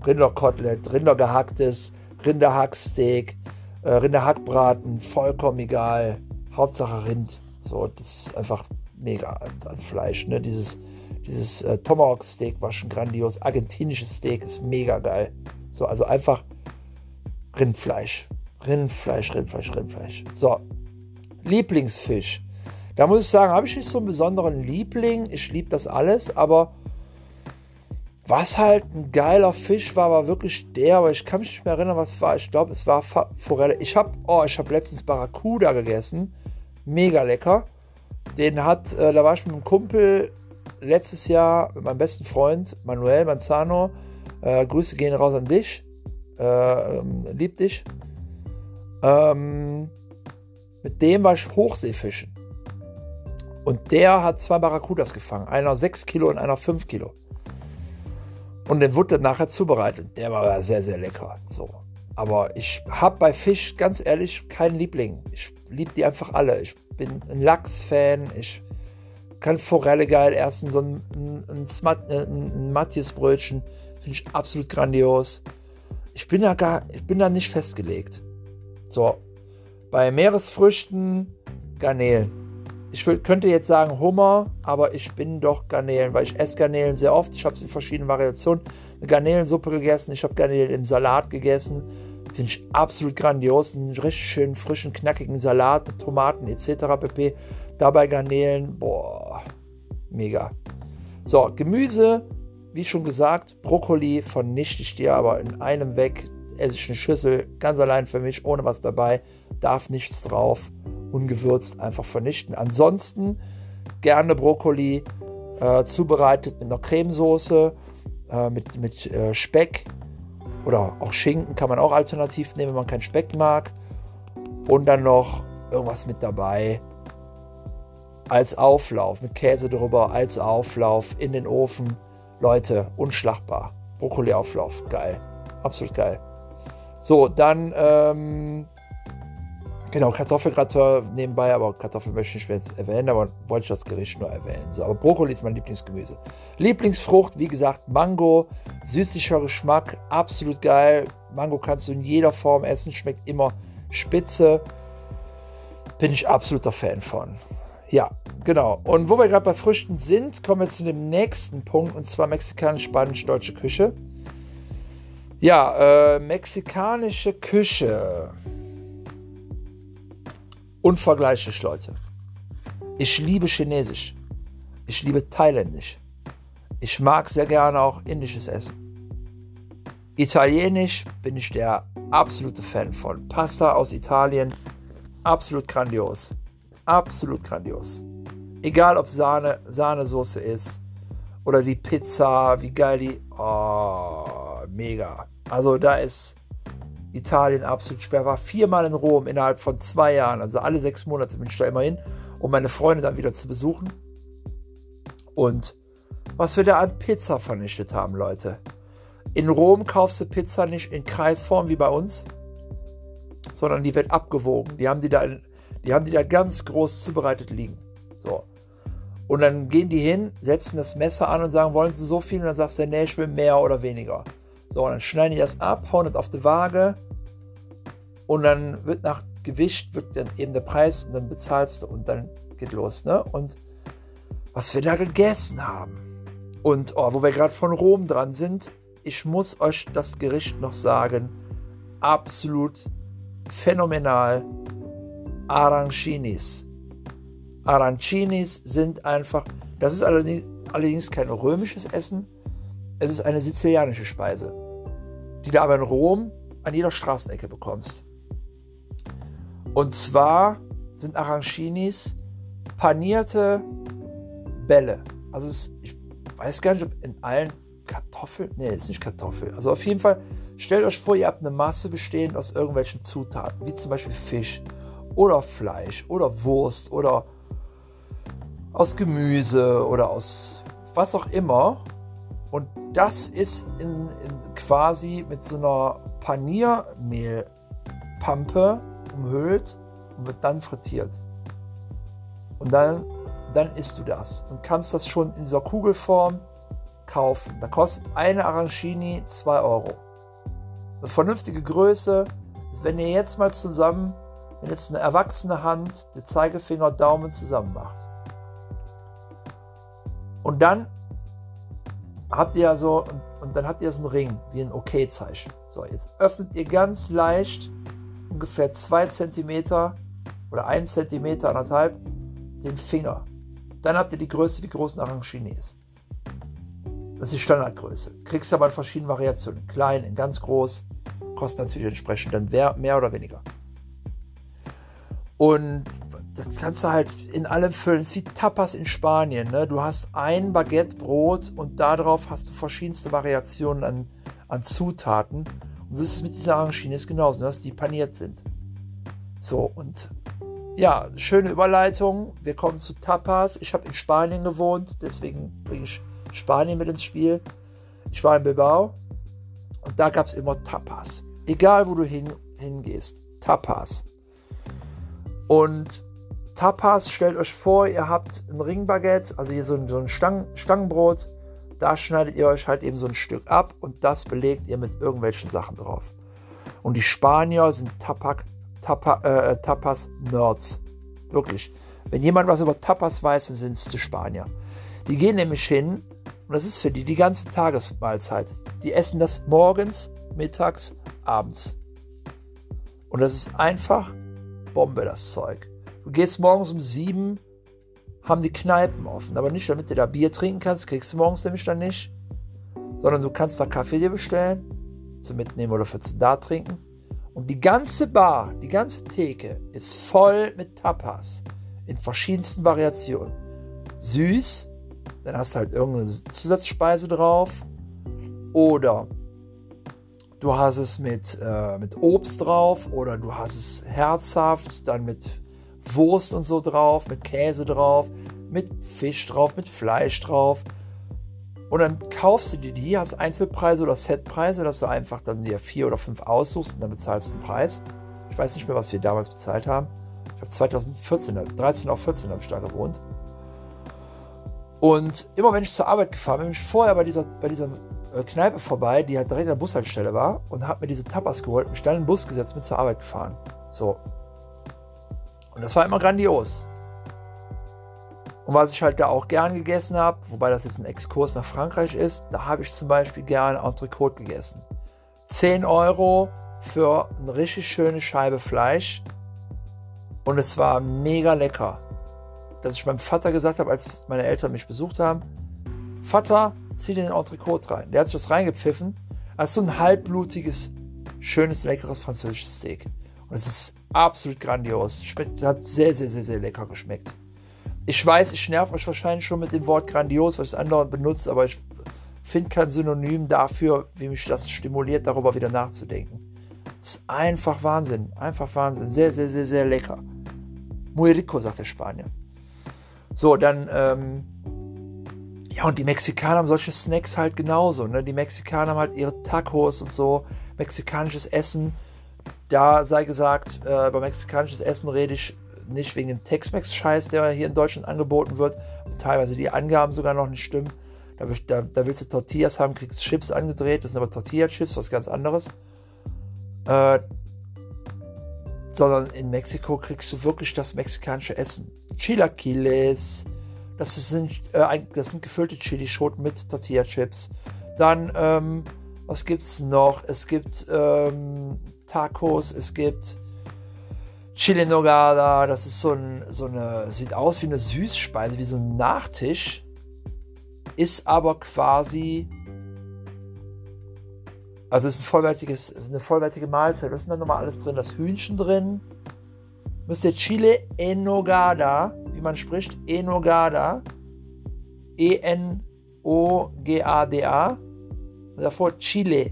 Rinderkotelett, Rindergehacktes, Rinderhacksteak, äh, Rinderhackbraten, vollkommen egal. Hauptsache Rind. So, das ist einfach mega an, an Fleisch. Ne? Dieses, dieses äh, Tomahawk-Steak war schon grandios. Argentinisches Steak ist mega geil. So, also einfach Rindfleisch. Rindfleisch, Rindfleisch, Rindfleisch. So, Lieblingsfisch. Da muss ich sagen, habe ich nicht so einen besonderen Liebling. Ich liebe das alles, aber was halt ein geiler Fisch war, war wirklich der, aber ich kann mich nicht mehr erinnern, was war. Ich glaube, es war Forelle. Ich habe oh, ich letztens Barracuda gegessen. Mega lecker. Den hat, äh, da war ich mit einem Kumpel letztes Jahr mit meinem besten Freund Manuel Manzano. Äh, Grüße gehen raus an dich. Äh, lieb dich. Ähm, mit dem war ich Hochseefischen. Und der hat zwei Barracudas gefangen. Einer 6 Kilo und einer 5 Kilo. Und den wurde nachher zubereitet. Der war sehr, sehr lecker. So. Aber ich habe bei Fisch, ganz ehrlich, keinen Liebling. Ich liebe die einfach alle. Ich bin ein Lachs-Fan. Ich kann Forelle geil essen. So ein, ein, ein, ein Matthias-Brötchen finde ich absolut grandios. Ich bin, da gar, ich bin da nicht festgelegt. So. Bei Meeresfrüchten Garnelen ich könnte jetzt sagen Hummer, aber ich bin doch Garnelen, weil ich esse Garnelen sehr oft. Ich habe es in verschiedenen Variationen. Eine Garnelensuppe gegessen, ich habe Garnelen im Salat gegessen. Finde ich absolut grandios. Einen richtig schönen, frischen, knackigen Salat mit Tomaten etc. pp. Dabei Garnelen, boah, mega. So, Gemüse, wie schon gesagt, Brokkoli vernichte ich dir aber in einem weg. Esse ich eine Schüssel, ganz allein für mich, ohne was dabei, darf nichts drauf ungewürzt einfach vernichten. Ansonsten gerne Brokkoli äh, zubereitet mit einer Cremesoße, äh, mit, mit äh, Speck oder auch Schinken kann man auch alternativ nehmen, wenn man keinen Speck mag. Und dann noch irgendwas mit dabei als Auflauf, mit Käse drüber, als Auflauf in den Ofen. Leute, unschlagbar. Brokkoli-Auflauf, geil. Absolut geil. So, dann ähm, Genau, Kartoffelgratin nebenbei, aber Kartoffeln möchte ich nicht mehr erwähnen, aber wollte ich das Gericht nur erwähnen. So, aber Brokkoli ist mein Lieblingsgemüse. Lieblingsfrucht, wie gesagt, Mango, süßlicher Geschmack, absolut geil. Mango kannst du in jeder Form essen, schmeckt immer spitze. Bin ich absoluter Fan von. Ja, genau. Und wo wir gerade bei Früchten sind, kommen wir zu dem nächsten Punkt, und zwar mexikanisch-spanisch-deutsche Küche. Ja, äh, mexikanische Küche. Unvergleichlich, Leute. Ich liebe Chinesisch. Ich liebe Thailändisch. Ich mag sehr gerne auch indisches Essen. Italienisch bin ich der absolute Fan von. Pasta aus Italien, absolut grandios. Absolut grandios. Egal ob Sahne, Sahnesoße ist oder die Pizza, wie geil die. Oh, mega. Also da ist Italien absolut schwer war. Viermal in Rom innerhalb von zwei Jahren, also alle sechs Monate bin ich da immer hin, um meine Freunde dann wieder zu besuchen. Und was wir da an Pizza vernichtet haben, Leute. In Rom kaufst du Pizza nicht in Kreisform wie bei uns, sondern die wird abgewogen. Die haben die da, die haben die da ganz groß zubereitet liegen. So. Und dann gehen die hin, setzen das Messer an und sagen, wollen sie so viel? Und dann sagst du, nee, ich will mehr oder weniger. So, und dann schneiden die das ab, hauen das auf die Waage und dann wird nach Gewicht wird dann eben der Preis und dann bezahlst du und dann geht los. Ne? Und was wir da gegessen haben. Und oh, wo wir gerade von Rom dran sind, ich muss euch das Gericht noch sagen. Absolut phänomenal. Arancinis. Arancinis sind einfach, Das ist allerdings, kein römisches Essen, es ist eine sizilianische Speise, die du aber in Rom an jeder Straßenecke bekommst. Und zwar sind Arancinis panierte Bälle. Also es, ich weiß gar nicht, ob in allen Kartoffeln, nee, ist nicht Kartoffel. Also auf jeden Fall, stellt euch vor, ihr habt eine Masse bestehend aus irgendwelchen Zutaten, wie zum Beispiel Fisch oder Fleisch oder Wurst oder aus Gemüse oder aus was auch immer. Und das ist in, in quasi mit so einer Paniermehlpampe umhüllt und wird dann frittiert. Und dann, dann isst du das und kannst das schon in dieser Kugelform kaufen. Da kostet eine Arancini 2 Euro. Eine vernünftige Größe ist, wenn ihr jetzt mal zusammen, wenn jetzt eine erwachsene Hand den Zeigefinger und Daumen zusammen macht. Und dann habt ihr so, und, und dann habt ihr so einen Ring, wie ein OK-Zeichen. Okay so, jetzt öffnet ihr ganz leicht ungefähr 2 cm oder 1 cm, anderthalb, den Finger. Dann habt ihr die Größe, wie groß ein Arancini ist. Das ist die Standardgröße. Kriegst aber in verschiedenen Variationen. Klein, in ganz groß. Kostet natürlich entsprechend dann mehr oder weniger. Und das kannst du halt in allem füllen. Das ist wie Tapas in Spanien. Ne? Du hast ein Baguette Brot und darauf hast du verschiedenste Variationen an, an Zutaten. Und so ist es mit dieser Arancines genauso, ne? dass die paniert sind. So, und ja, schöne Überleitung. Wir kommen zu Tapas. Ich habe in Spanien gewohnt, deswegen bringe ich Spanien mit ins Spiel. Ich war in Bilbao und da gab es immer Tapas. Egal wo du hin, hingehst, Tapas. Und Tapas, stellt euch vor, ihr habt ein Ringbaguette, also hier so ein, so ein Stang, Stangenbrot. Da schneidet ihr euch halt eben so ein Stück ab und das belegt ihr mit irgendwelchen Sachen drauf. Und die Spanier sind Tapak, Tapa, äh, Tapas-Nerds. Wirklich. Wenn jemand was über Tapas weiß, dann sind es die Spanier. Die gehen nämlich hin und das ist für die die ganze Tagesmahlzeit. Die essen das morgens, mittags, abends. Und das ist einfach Bombe, das Zeug. Du gehst morgens um sieben, haben die Kneipen offen. Aber nicht, damit du da Bier trinken kannst, kriegst du morgens nämlich dann nicht. Sondern du kannst da Kaffee dir bestellen, zum Mitnehmen oder für da trinken. Und die ganze Bar, die ganze Theke ist voll mit Tapas in verschiedensten Variationen. Süß, dann hast du halt irgendeine Zusatzspeise drauf. Oder du hast es mit, äh, mit Obst drauf oder du hast es herzhaft, dann mit Wurst und so drauf, mit Käse drauf, mit Fisch drauf, mit Fleisch drauf. Und dann kaufst du dir die als Einzelpreise oder Setpreise, dass du einfach dann dir vier oder fünf aussuchst und dann bezahlst du den Preis. Ich weiß nicht mehr, was wir damals bezahlt haben. Ich habe 2014, 13 auf 14 habe ich da gewohnt. Und immer wenn ich zur Arbeit gefahren bin, bin ich vorher bei dieser, bei dieser Kneipe vorbei, die halt direkt an der Bushaltestelle war und habe mir diese Tapas geholt, mich dann in den Bus gesetzt, mit zur Arbeit gefahren. So, und das war immer grandios. Und was ich halt da auch gern gegessen habe, wobei das jetzt ein Exkurs nach Frankreich ist, da habe ich zum Beispiel gern Entrecote gegessen. 10 Euro für eine richtig schöne Scheibe Fleisch. Und es war mega lecker. Dass ich meinem Vater gesagt habe, als meine Eltern mich besucht haben, Vater, zieh den Entrecote rein. Der hat sich das reingepfiffen. als so ein halbblutiges, schönes, leckeres französisches Steak. Und es ist absolut grandios. Schmeckt, hat sehr, sehr, sehr, sehr lecker geschmeckt. Ich weiß, ich nerv euch wahrscheinlich schon mit dem Wort grandios, was ich andauernd benutze, aber ich finde kein Synonym dafür, wie mich das stimuliert, darüber wieder nachzudenken. Es ist einfach Wahnsinn. Einfach Wahnsinn. Sehr, sehr, sehr, sehr lecker. Muy rico, sagt der Spanier. So, dann, ähm, ja, und die Mexikaner haben solche Snacks halt genauso. Ne? Die Mexikaner haben halt ihre Tacos und so, mexikanisches Essen da sei gesagt, äh, bei mexikanisches Essen rede ich nicht wegen dem Tex-Mex-Scheiß, der hier in Deutschland angeboten wird. Teilweise die Angaben sogar noch nicht stimmen. Da, da, da willst du Tortillas haben, kriegst Chips angedreht. Das sind aber Tortilla-Chips, was ganz anderes. Äh, sondern in Mexiko kriegst du wirklich das mexikanische Essen. Chilaquiles, das sind, äh, das sind gefüllte Chilischoten mit Tortilla-Chips. Dann, ähm, was es noch? Es gibt ähm, Tacos, es gibt Chile Nogada, das ist so, ein, so eine, sieht aus wie eine Süßspeise, wie so ein Nachtisch. ist aber quasi, also es ist ein vollwertiges, eine vollwertige Mahlzeit. Was ist denn da nochmal alles drin? Das Hühnchen drin, müsst ihr Chile Enogada, wie man spricht, Enogada, E-N-O-G-A-D-A, davor Chile,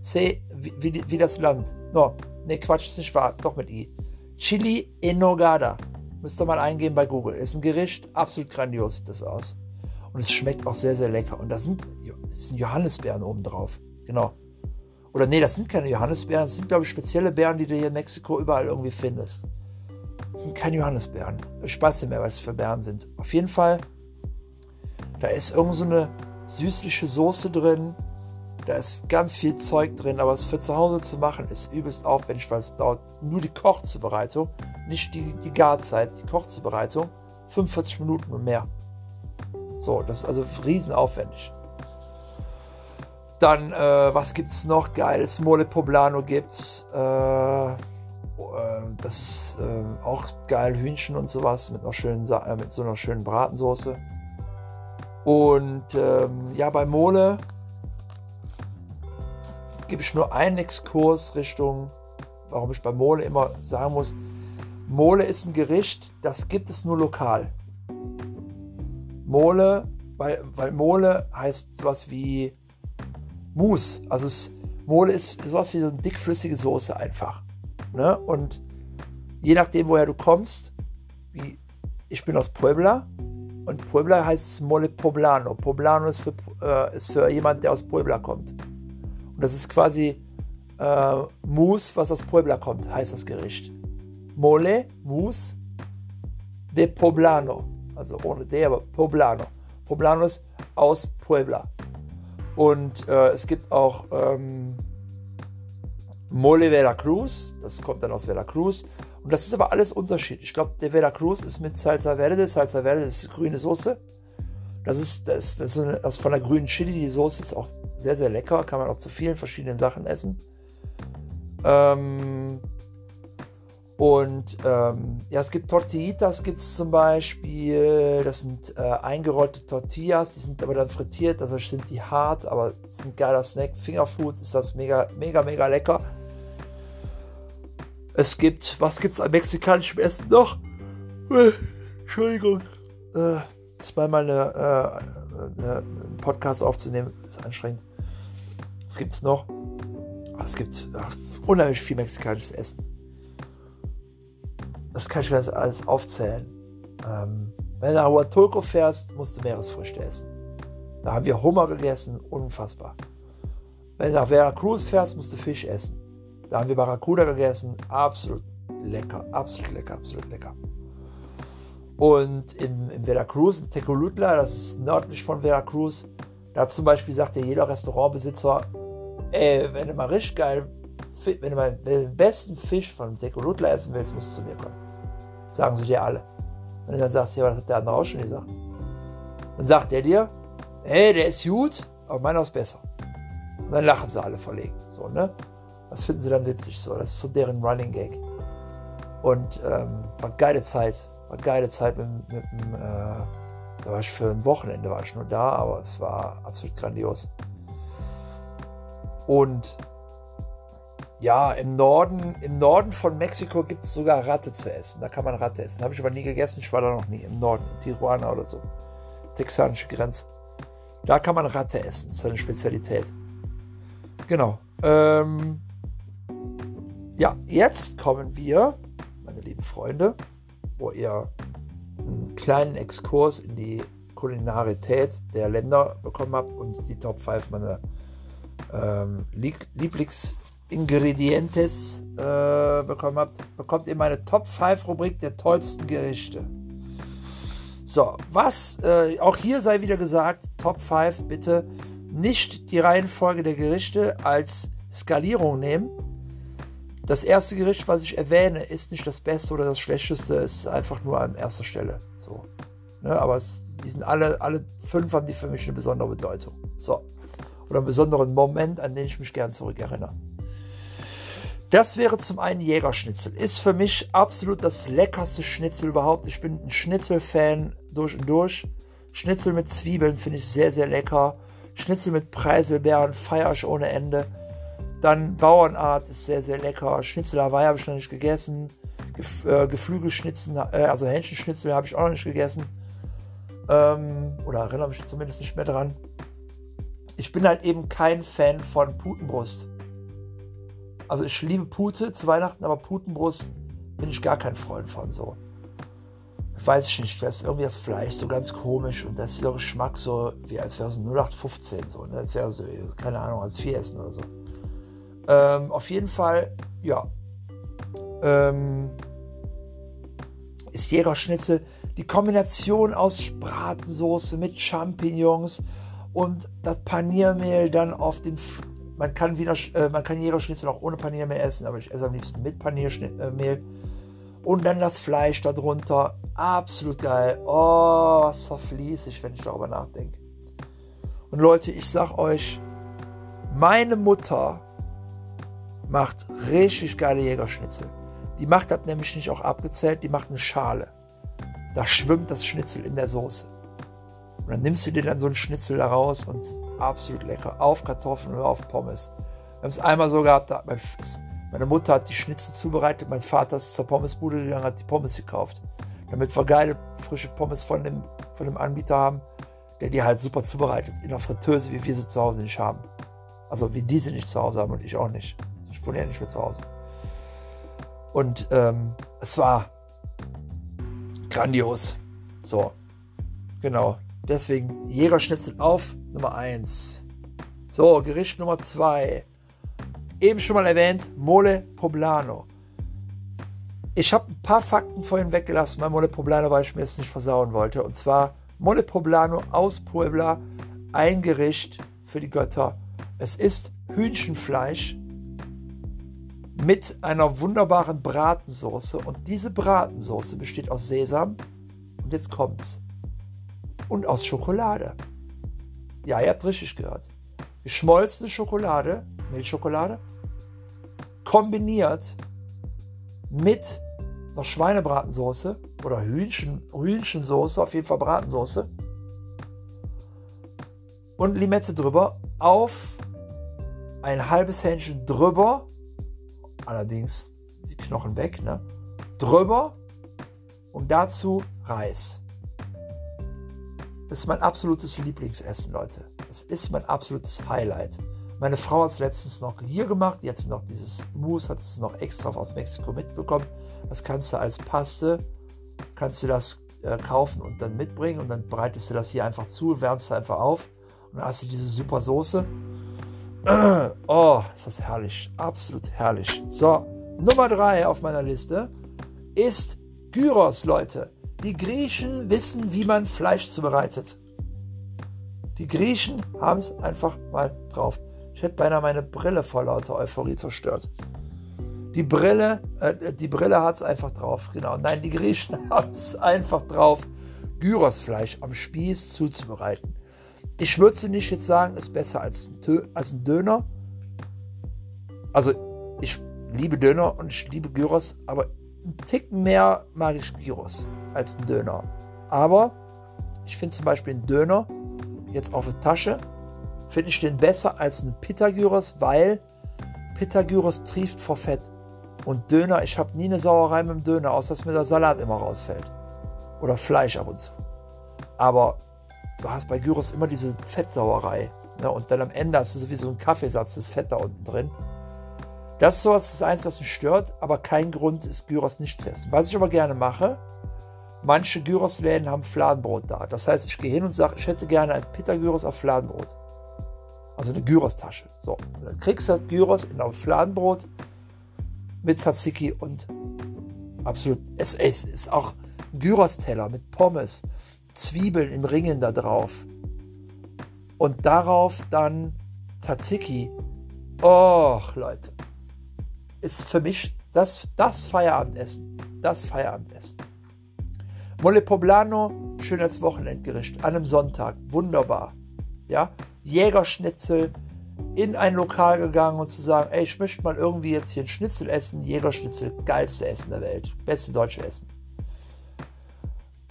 C wie, wie, wie das Land. No, ne Quatsch, ist nicht wahr, doch mit I. Chili Enogada. Müsst ihr mal eingeben bei Google. Ist ein Gericht, absolut grandios sieht das aus. Und es schmeckt auch sehr, sehr lecker. Und da sind, das sind Johannisbeeren oben drauf. Genau. Oder nee, das sind keine Johannisbeeren. Das sind, glaube ich, spezielle Beeren, die du hier in Mexiko überall irgendwie findest. Sind keine Johannisbeeren. Ich weiß nicht mehr, was für Beeren sind. Auf jeden Fall, da ist irgend so eine süßliche Soße drin. Da ist ganz viel Zeug drin, aber es für zu Hause zu machen ist übelst aufwendig, weil es dauert nur die Kochzubereitung, nicht die, die Garzeit, die Kochzubereitung, 45 Minuten und mehr. So, das ist also riesen aufwendig. Dann, äh, was es noch? Geiles Mole Poblano gibt's. Äh, das ist äh, auch geil, Hühnchen und sowas mit, einer schönen, äh, mit so einer schönen Bratensoße. Und ähm, ja, bei Mole gebe ich nur einen Exkurs Richtung, warum ich bei Mole immer sagen muss, Mole ist ein Gericht, das gibt es nur lokal. Mole, weil, weil Mole heißt sowas wie Mousse. Also es, Mole ist sowas wie so eine dickflüssige Soße einfach. Ne? Und je nachdem, woher du kommst, wie ich bin aus Puebla und Puebla heißt Mole Poblano. Poblano ist für, äh, ist für jemand, der aus Puebla kommt. Und das ist quasi äh, Mousse, was aus Puebla kommt, heißt das Gericht. Mole, Mousse de Poblano. Also ohne D, aber Poblano. Poblano ist aus Puebla. Und äh, es gibt auch ähm, Mole Veracruz, das kommt dann aus Veracruz. Und das ist aber alles unterschiedlich. Ich glaube, der Veracruz ist mit Salsa Verde. Salsa Verde ist grüne Soße. Das ist, das, das ist, eine, das von der grünen Chili. Die Soße ist auch sehr, sehr lecker. Kann man auch zu vielen verschiedenen Sachen essen. Ähm, und ähm, ja, es gibt Tortillitas, gibt es zum Beispiel. Das sind äh, eingerollte Tortillas, die sind aber dann frittiert, also sind die hart, aber ist ein geiler Snack. Fingerfood ist das mega, mega, mega lecker. Es gibt, was gibt es an mexikanischem Essen noch? Äh, Entschuldigung. Äh, zweimal äh, eine, einen Podcast aufzunehmen, ist anstrengend. Was gibt es noch? Es gibt ach, unheimlich viel mexikanisches Essen. Das kann ich ganz alles aufzählen. Ähm, wenn du nach Huatulco fährst, musst du Meeresfrüchte essen. Da haben wir Hummer gegessen, unfassbar. Wenn du nach Veracruz fährst, musst du Fisch essen. Da haben wir Barracuda gegessen, absolut lecker, absolut lecker, absolut lecker. Und in, in Veracruz, in Tecolutla, das ist nördlich von Veracruz, da zum Beispiel sagt ja jeder Restaurantbesitzer, ey, wenn du mal richtig geil, wenn du mal den besten Fisch von Tecolutla essen willst, musst du zu mir kommen. Sagen sie dir alle. Du dann sagst, ja, was hat der andere auch schon gesagt? Dann sagt er dir, ey, der ist gut, aber meiner ist besser. Und dann lachen sie alle verlegen. So, ne? Das finden sie dann witzig so. Das ist so deren Running Gag. Und ähm, war geile Zeit war geile Zeit mit, mit, mit äh, da war ich für ein Wochenende war ich nur da, aber es war absolut grandios. Und ja, im Norden, im Norden von Mexiko gibt es sogar Ratte zu essen. Da kann man Ratte essen. Habe ich aber nie gegessen. Ich war da noch nie. Im Norden, in Tijuana oder so. Texanische Grenze. Da kann man Ratte essen. Das ist eine Spezialität. Genau. Ähm, ja, jetzt kommen wir, meine lieben Freunde, wo ihr einen kleinen Exkurs in die Kulinarität der Länder bekommen habt und die Top 5 meiner ähm, Lieblingsingredientes äh, bekommen habt, bekommt ihr meine Top 5 Rubrik der tollsten Gerichte. So, was, äh, auch hier sei wieder gesagt, Top 5 bitte nicht die Reihenfolge der Gerichte als Skalierung nehmen, das erste Gericht, was ich erwähne, ist nicht das Beste oder das Schlechteste, es ist einfach nur an erster Stelle. So. Ne, aber es, die sind alle, alle fünf haben die für mich eine besondere Bedeutung. So. Oder einen besonderen Moment, an den ich mich gern zurückerinnere. Das wäre zum einen Jägerschnitzel. Ist für mich absolut das leckerste Schnitzel überhaupt. Ich bin ein Schnitzel-Fan durch und durch. Schnitzel mit Zwiebeln finde ich sehr, sehr lecker. Schnitzel mit Preiselbeeren feiere ich ohne Ende. Dann Bauernart ist sehr, sehr lecker. Schnitzel Hawaii habe ich noch nicht gegessen. Gef äh, Geflügelschnitzel, äh, also Hähnchenschnitzel habe ich auch noch nicht gegessen. Ähm, oder erinnere mich zumindest nicht mehr dran. Ich bin halt eben kein Fan von Putenbrust. Also ich liebe Pute zu Weihnachten, aber Putenbrust bin ich gar kein Freund von so. Weiß ich nicht, das ist irgendwie das Fleisch so ganz komisch und das ist der Geschmack so, wie als wäre es 0815 so, ne? als wäre so, keine Ahnung, als vier essen oder so. Ähm, auf jeden Fall, ja, ähm, ist Jägerschnitzel die Kombination aus Bratensoße mit Champignons und das Paniermehl dann auf dem man kann wieder, äh, man kann Jägerschnitzel auch ohne Paniermehl essen, aber ich esse am liebsten mit Paniermehl. Und dann das Fleisch darunter. Absolut geil. Oh, was verfließe ich, wenn ich darüber nachdenke. Und Leute, ich sag euch, meine Mutter macht richtig geile Jägerschnitzel. Die macht das nämlich nicht auch abgezählt, die macht eine Schale. Da schwimmt das Schnitzel in der Soße. Und dann nimmst du dir dann so einen Schnitzel da raus und absolut lecker. Auf Kartoffeln oder auf Pommes. Wir haben es einmal so gehabt, meine Mutter hat die Schnitzel zubereitet, mein Vater ist zur Pommesbude gegangen, hat die Pommes gekauft. Damit wir geile, frische Pommes von dem, von dem Anbieter haben, der die halt super zubereitet. In der Fritteuse, wie wir sie zu Hause nicht haben. Also wie die sie nicht zu Hause haben und ich auch nicht. Ich wohne ja nicht mehr zu Hause. Und ähm, es war grandios. So, genau. Deswegen Jägerschnitzel auf Nummer 1. So, Gericht Nummer 2. Eben schon mal erwähnt, Mole Poblano. Ich habe ein paar Fakten vorhin weggelassen bei Mole Poblano, weil ich mir es nicht versauen wollte. Und zwar Mole Poblano aus Puebla, ein Gericht für die Götter. Es ist Hühnchenfleisch mit einer wunderbaren Bratensoße. Und diese Bratensoße besteht aus Sesam. Und jetzt kommt's. Und aus Schokolade. Ja, ihr habt richtig gehört. Geschmolzene Schokolade, Milchschokolade, kombiniert mit einer Schweinebratensoße oder Hühnchen, Hühnchensoße, auf jeden Fall Bratensoße und Limette drüber auf ein halbes Hähnchen drüber allerdings die Knochen weg, ne? Drüber und dazu Reis. Das ist mein absolutes Lieblingsessen, Leute. Das ist mein absolutes Highlight. Meine Frau hat es letztens noch hier gemacht. Die hat noch dieses Mousse, hat es noch extra aus Mexiko mitbekommen. Das kannst du als Paste, kannst du das äh, kaufen und dann mitbringen und dann bereitest du das hier einfach zu, wärmst einfach auf und dann hast du diese super Soße Oh, ist das herrlich. Absolut herrlich. So, Nummer drei auf meiner Liste ist Gyros, Leute. Die Griechen wissen, wie man Fleisch zubereitet. Die Griechen haben es einfach mal drauf. Ich hätte beinahe meine Brille vor lauter Euphorie zerstört. Die Brille, äh, die Brille hat es einfach drauf, genau. Nein, die Griechen haben es einfach drauf, Gyrosfleisch am Spieß zuzubereiten. Ich würde nicht jetzt sagen, ist besser als ein, als ein Döner. Also ich liebe Döner und ich liebe Gyros, aber ein Tick mehr mag ich Gyros als ein Döner. Aber ich finde zum Beispiel einen Döner jetzt auf der Tasche, finde ich den besser als einen Pita-Gyros, weil Pita-Gyros trieft vor Fett. Und Döner, ich habe nie eine Sauerei mit dem Döner, außer dass mir der Salat immer rausfällt. Oder Fleisch ab und zu. Aber du hast bei Gyros immer diese Fettsauerei. Ne? Und dann am Ende hast du sowieso einen Kaffeesatz, das Fett da unten drin. Das ist so das, das was mich stört, aber kein Grund ist, Gyros nicht zu essen. Was ich aber gerne mache, manche Gyros-Läden haben Fladenbrot da. Das heißt, ich gehe hin und sage, ich hätte gerne ein Pita-Gyros auf Fladenbrot. Also eine Gyros-Tasche. So, und dann kriegst du das Gyros in einem Fladenbrot mit Tzatziki und absolut, es, es ist auch ein Gyros-Teller mit Pommes, Zwiebeln in Ringen da drauf. Und darauf dann Tzatziki. Och, Leute. Ist für mich das, das Feierabendessen. Das Feierabendessen. Mole Poblano, schön als Wochenendgericht. An einem Sonntag. Wunderbar. Ja, Jägerschnitzel in ein Lokal gegangen und zu sagen, ey, ich möchte mal irgendwie jetzt hier ein Schnitzel essen. Jägerschnitzel, geilste Essen der Welt. Beste deutsche Essen.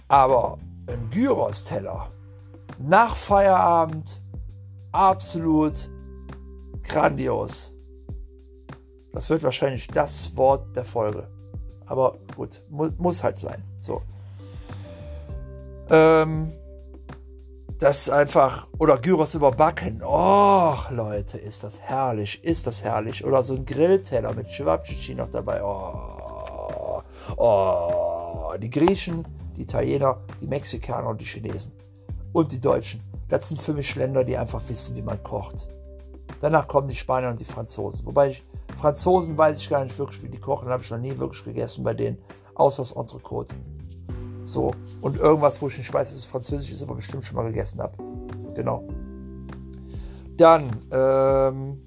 Aber ein Gyros-Teller nach Feierabend absolut grandios. Das wird wahrscheinlich das Wort der Folge. Aber gut, mu muss halt sein. So. Ähm, das einfach, oder Gyros überbacken. Oh, Leute, ist das herrlich, ist das herrlich. Oder so ein Grillteller mit Cevapcici noch dabei. Oh, oh, die Griechen, die Italiener, die Mexikaner und die Chinesen. Und die Deutschen. Das sind für mich Länder, die einfach wissen, wie man kocht. Danach kommen die Spanier und die Franzosen. Wobei ich, Franzosen weiß ich gar nicht wirklich, wie die kochen. Habe ich noch nie wirklich gegessen bei denen. Außer das Entrecote. So. Und irgendwas, wo ich nicht weiß, dass es französisch ist, aber bestimmt schon mal gegessen habe. Genau. Dann, ähm,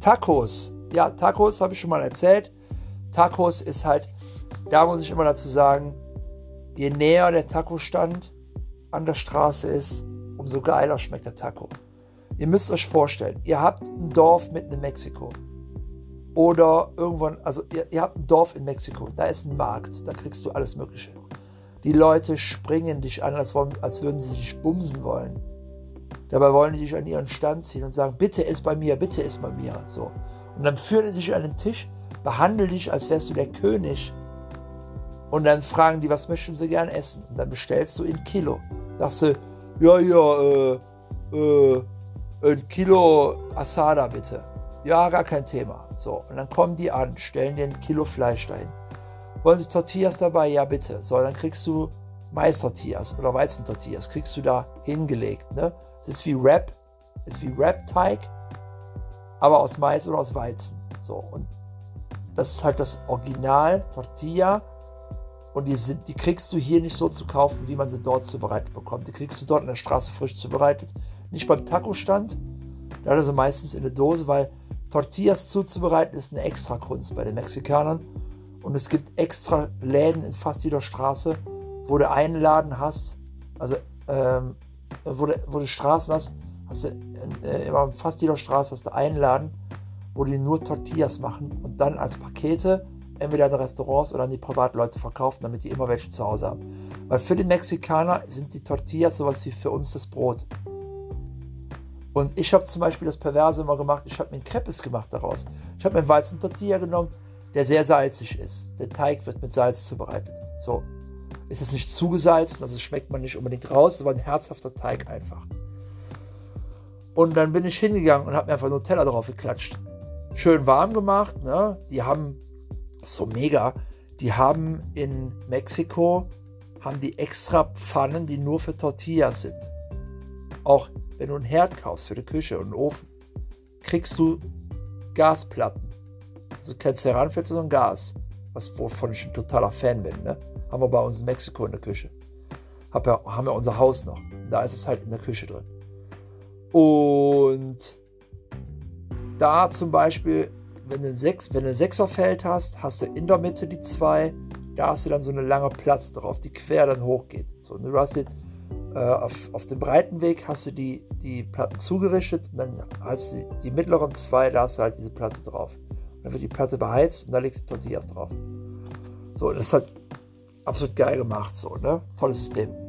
Tacos. Ja, Tacos habe ich schon mal erzählt. Tacos ist halt, da muss ich immer dazu sagen, je näher der Taco-Stand an der Straße ist, umso geiler schmeckt der Taco. Ihr müsst euch vorstellen, ihr habt ein Dorf mitten in Mexiko. Oder irgendwann, also ihr, ihr habt ein Dorf in Mexiko, da ist ein Markt, da kriegst du alles Mögliche. Die Leute springen dich an, als, wollen, als würden sie dich bumsen wollen. Dabei wollen die dich an ihren Stand ziehen und sagen, bitte ist bei mir, bitte ist bei mir. So. Und dann führen die dich an den Tisch, behandeln dich, als wärst du der König. Und dann fragen die, was möchten sie gern essen? Und dann bestellst du in Kilo. Sagst du, ja, ja, äh, äh, ein Kilo Asada bitte. Ja, gar kein Thema. So, und dann kommen die an, stellen dir ein Kilo Fleisch dahin. Wollen sie Tortillas dabei? Ja, bitte. So, dann kriegst du Mais-Tortillas oder Weizentortillas, kriegst du da hingelegt. Ne? Das ist wie Wrap, ist wie Wrap-Teig, aber aus Mais oder aus Weizen. So, und das ist halt das Original Tortilla. Und die, sind, die kriegst du hier nicht so zu kaufen, wie man sie dort zubereitet bekommt. Die kriegst du dort in der Straße frisch zubereitet. Nicht beim Taco-Stand. Da hat er sie meistens in der Dose, weil Tortillas zuzubereiten ist eine extra Kunst bei den Mexikanern. Und es gibt extra Läden in fast jeder Straße, wo du einen Laden hast, also ähm, wo, du, wo du Straßen hast, hast du äh, in fast jeder Straße hast du einen Laden, wo die nur Tortillas machen und dann als Pakete entweder in Restaurants oder an die Privatleute verkaufen, damit die immer welche zu Hause haben. Weil für den Mexikaner sind die Tortillas sowas wie für uns das Brot. Und ich habe zum Beispiel das Perverse immer gemacht, ich habe mir ein Crepes gemacht daraus. Ich habe mir einen Weizentortilla genommen, der sehr salzig ist. Der Teig wird mit Salz zubereitet. So. Ist es nicht zugesalzen, also schmeckt man nicht unbedingt raus, aber ein herzhafter Teig einfach. Und dann bin ich hingegangen und habe mir einfach Nutella drauf geklatscht. Schön warm gemacht. Ne? Die haben, so mega, die haben in Mexiko, haben die extra Pfannen, die nur für Tortillas sind. Auch wenn du einen Herd kaufst für die Küche und einen Ofen, kriegst du Gasplatten. Also kein Ceranfeld, sondern Gas. Was, wovon ich ein totaler Fan bin. Ne? Haben wir bei uns in Mexiko in der Küche. Hab ja, haben wir unser Haus noch. Da ist es halt in der Küche drin. Und da zum Beispiel, wenn du, Sechs, wenn du ein Sechserfeld hast, hast du in der Mitte die zwei. Da hast du dann so eine lange Platte drauf, die quer dann hochgeht. So, und du hast den, äh, auf, auf dem breiten Weg hast du die, die Platten zugerichtet und dann hast du die, die mittleren zwei, da hast du halt diese Platte drauf. Und dann wird die Platte beheizt und da legst du Tortillas drauf. So, das ist halt absolut geil gemacht, so, ne? Tolles System.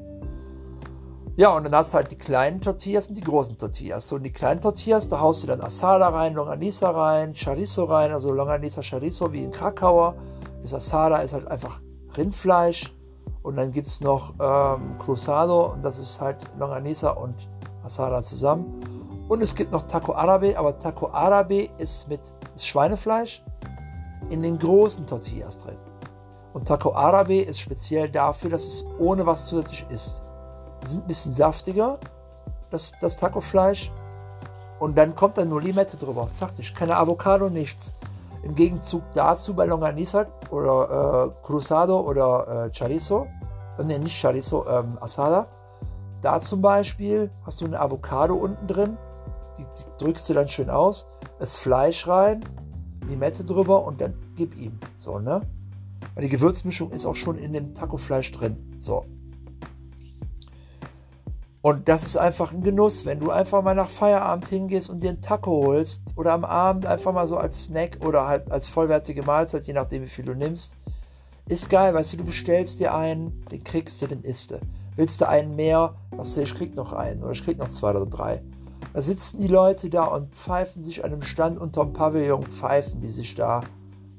Ja, und dann hast du halt die kleinen Tortillas und die großen Tortillas. So, und die kleinen Tortillas, da haust du dann Asada rein, Longanisa rein, Chorizo rein, also Longanisa Chorizo wie in Krakauer. Das Asada ist halt einfach Rindfleisch und dann gibt es noch ähm, Cruzado und das ist halt Longanisa und Asada zusammen. Und es gibt noch Taco Arabe, aber Taco Arabe ist mit ist Schweinefleisch in den großen Tortillas drin. Und Taco Arabe ist speziell dafür, dass es ohne was zusätzlich ist. Sind ein bisschen saftiger, das, das Taco-Fleisch. Und dann kommt dann nur Limette drüber. Fertig. Keine Avocado, nichts. Im Gegenzug dazu bei Longanisa oder äh, Cruzado oder äh, Chorizo, äh, ne, nicht Chorizo, ähm, Asada, da zum Beispiel hast du eine Avocado unten drin, die, die drückst du dann schön aus, das Fleisch rein, Limette drüber und dann gib ihm. So, ne? Weil die Gewürzmischung ist auch schon in dem Taco-Fleisch drin. So. Und das ist einfach ein Genuss, wenn du einfach mal nach Feierabend hingehst und dir einen Taco holst oder am Abend einfach mal so als Snack oder halt als vollwertige Mahlzeit, je nachdem wie viel du nimmst. Ist geil, weißt du, du bestellst dir einen, den kriegst du, den isst du. Willst du einen mehr? Sagst du, ich krieg noch einen oder ich krieg noch zwei oder drei. Da sitzen die Leute da und pfeifen sich an einem Stand unterm Pavillon, pfeifen die sich da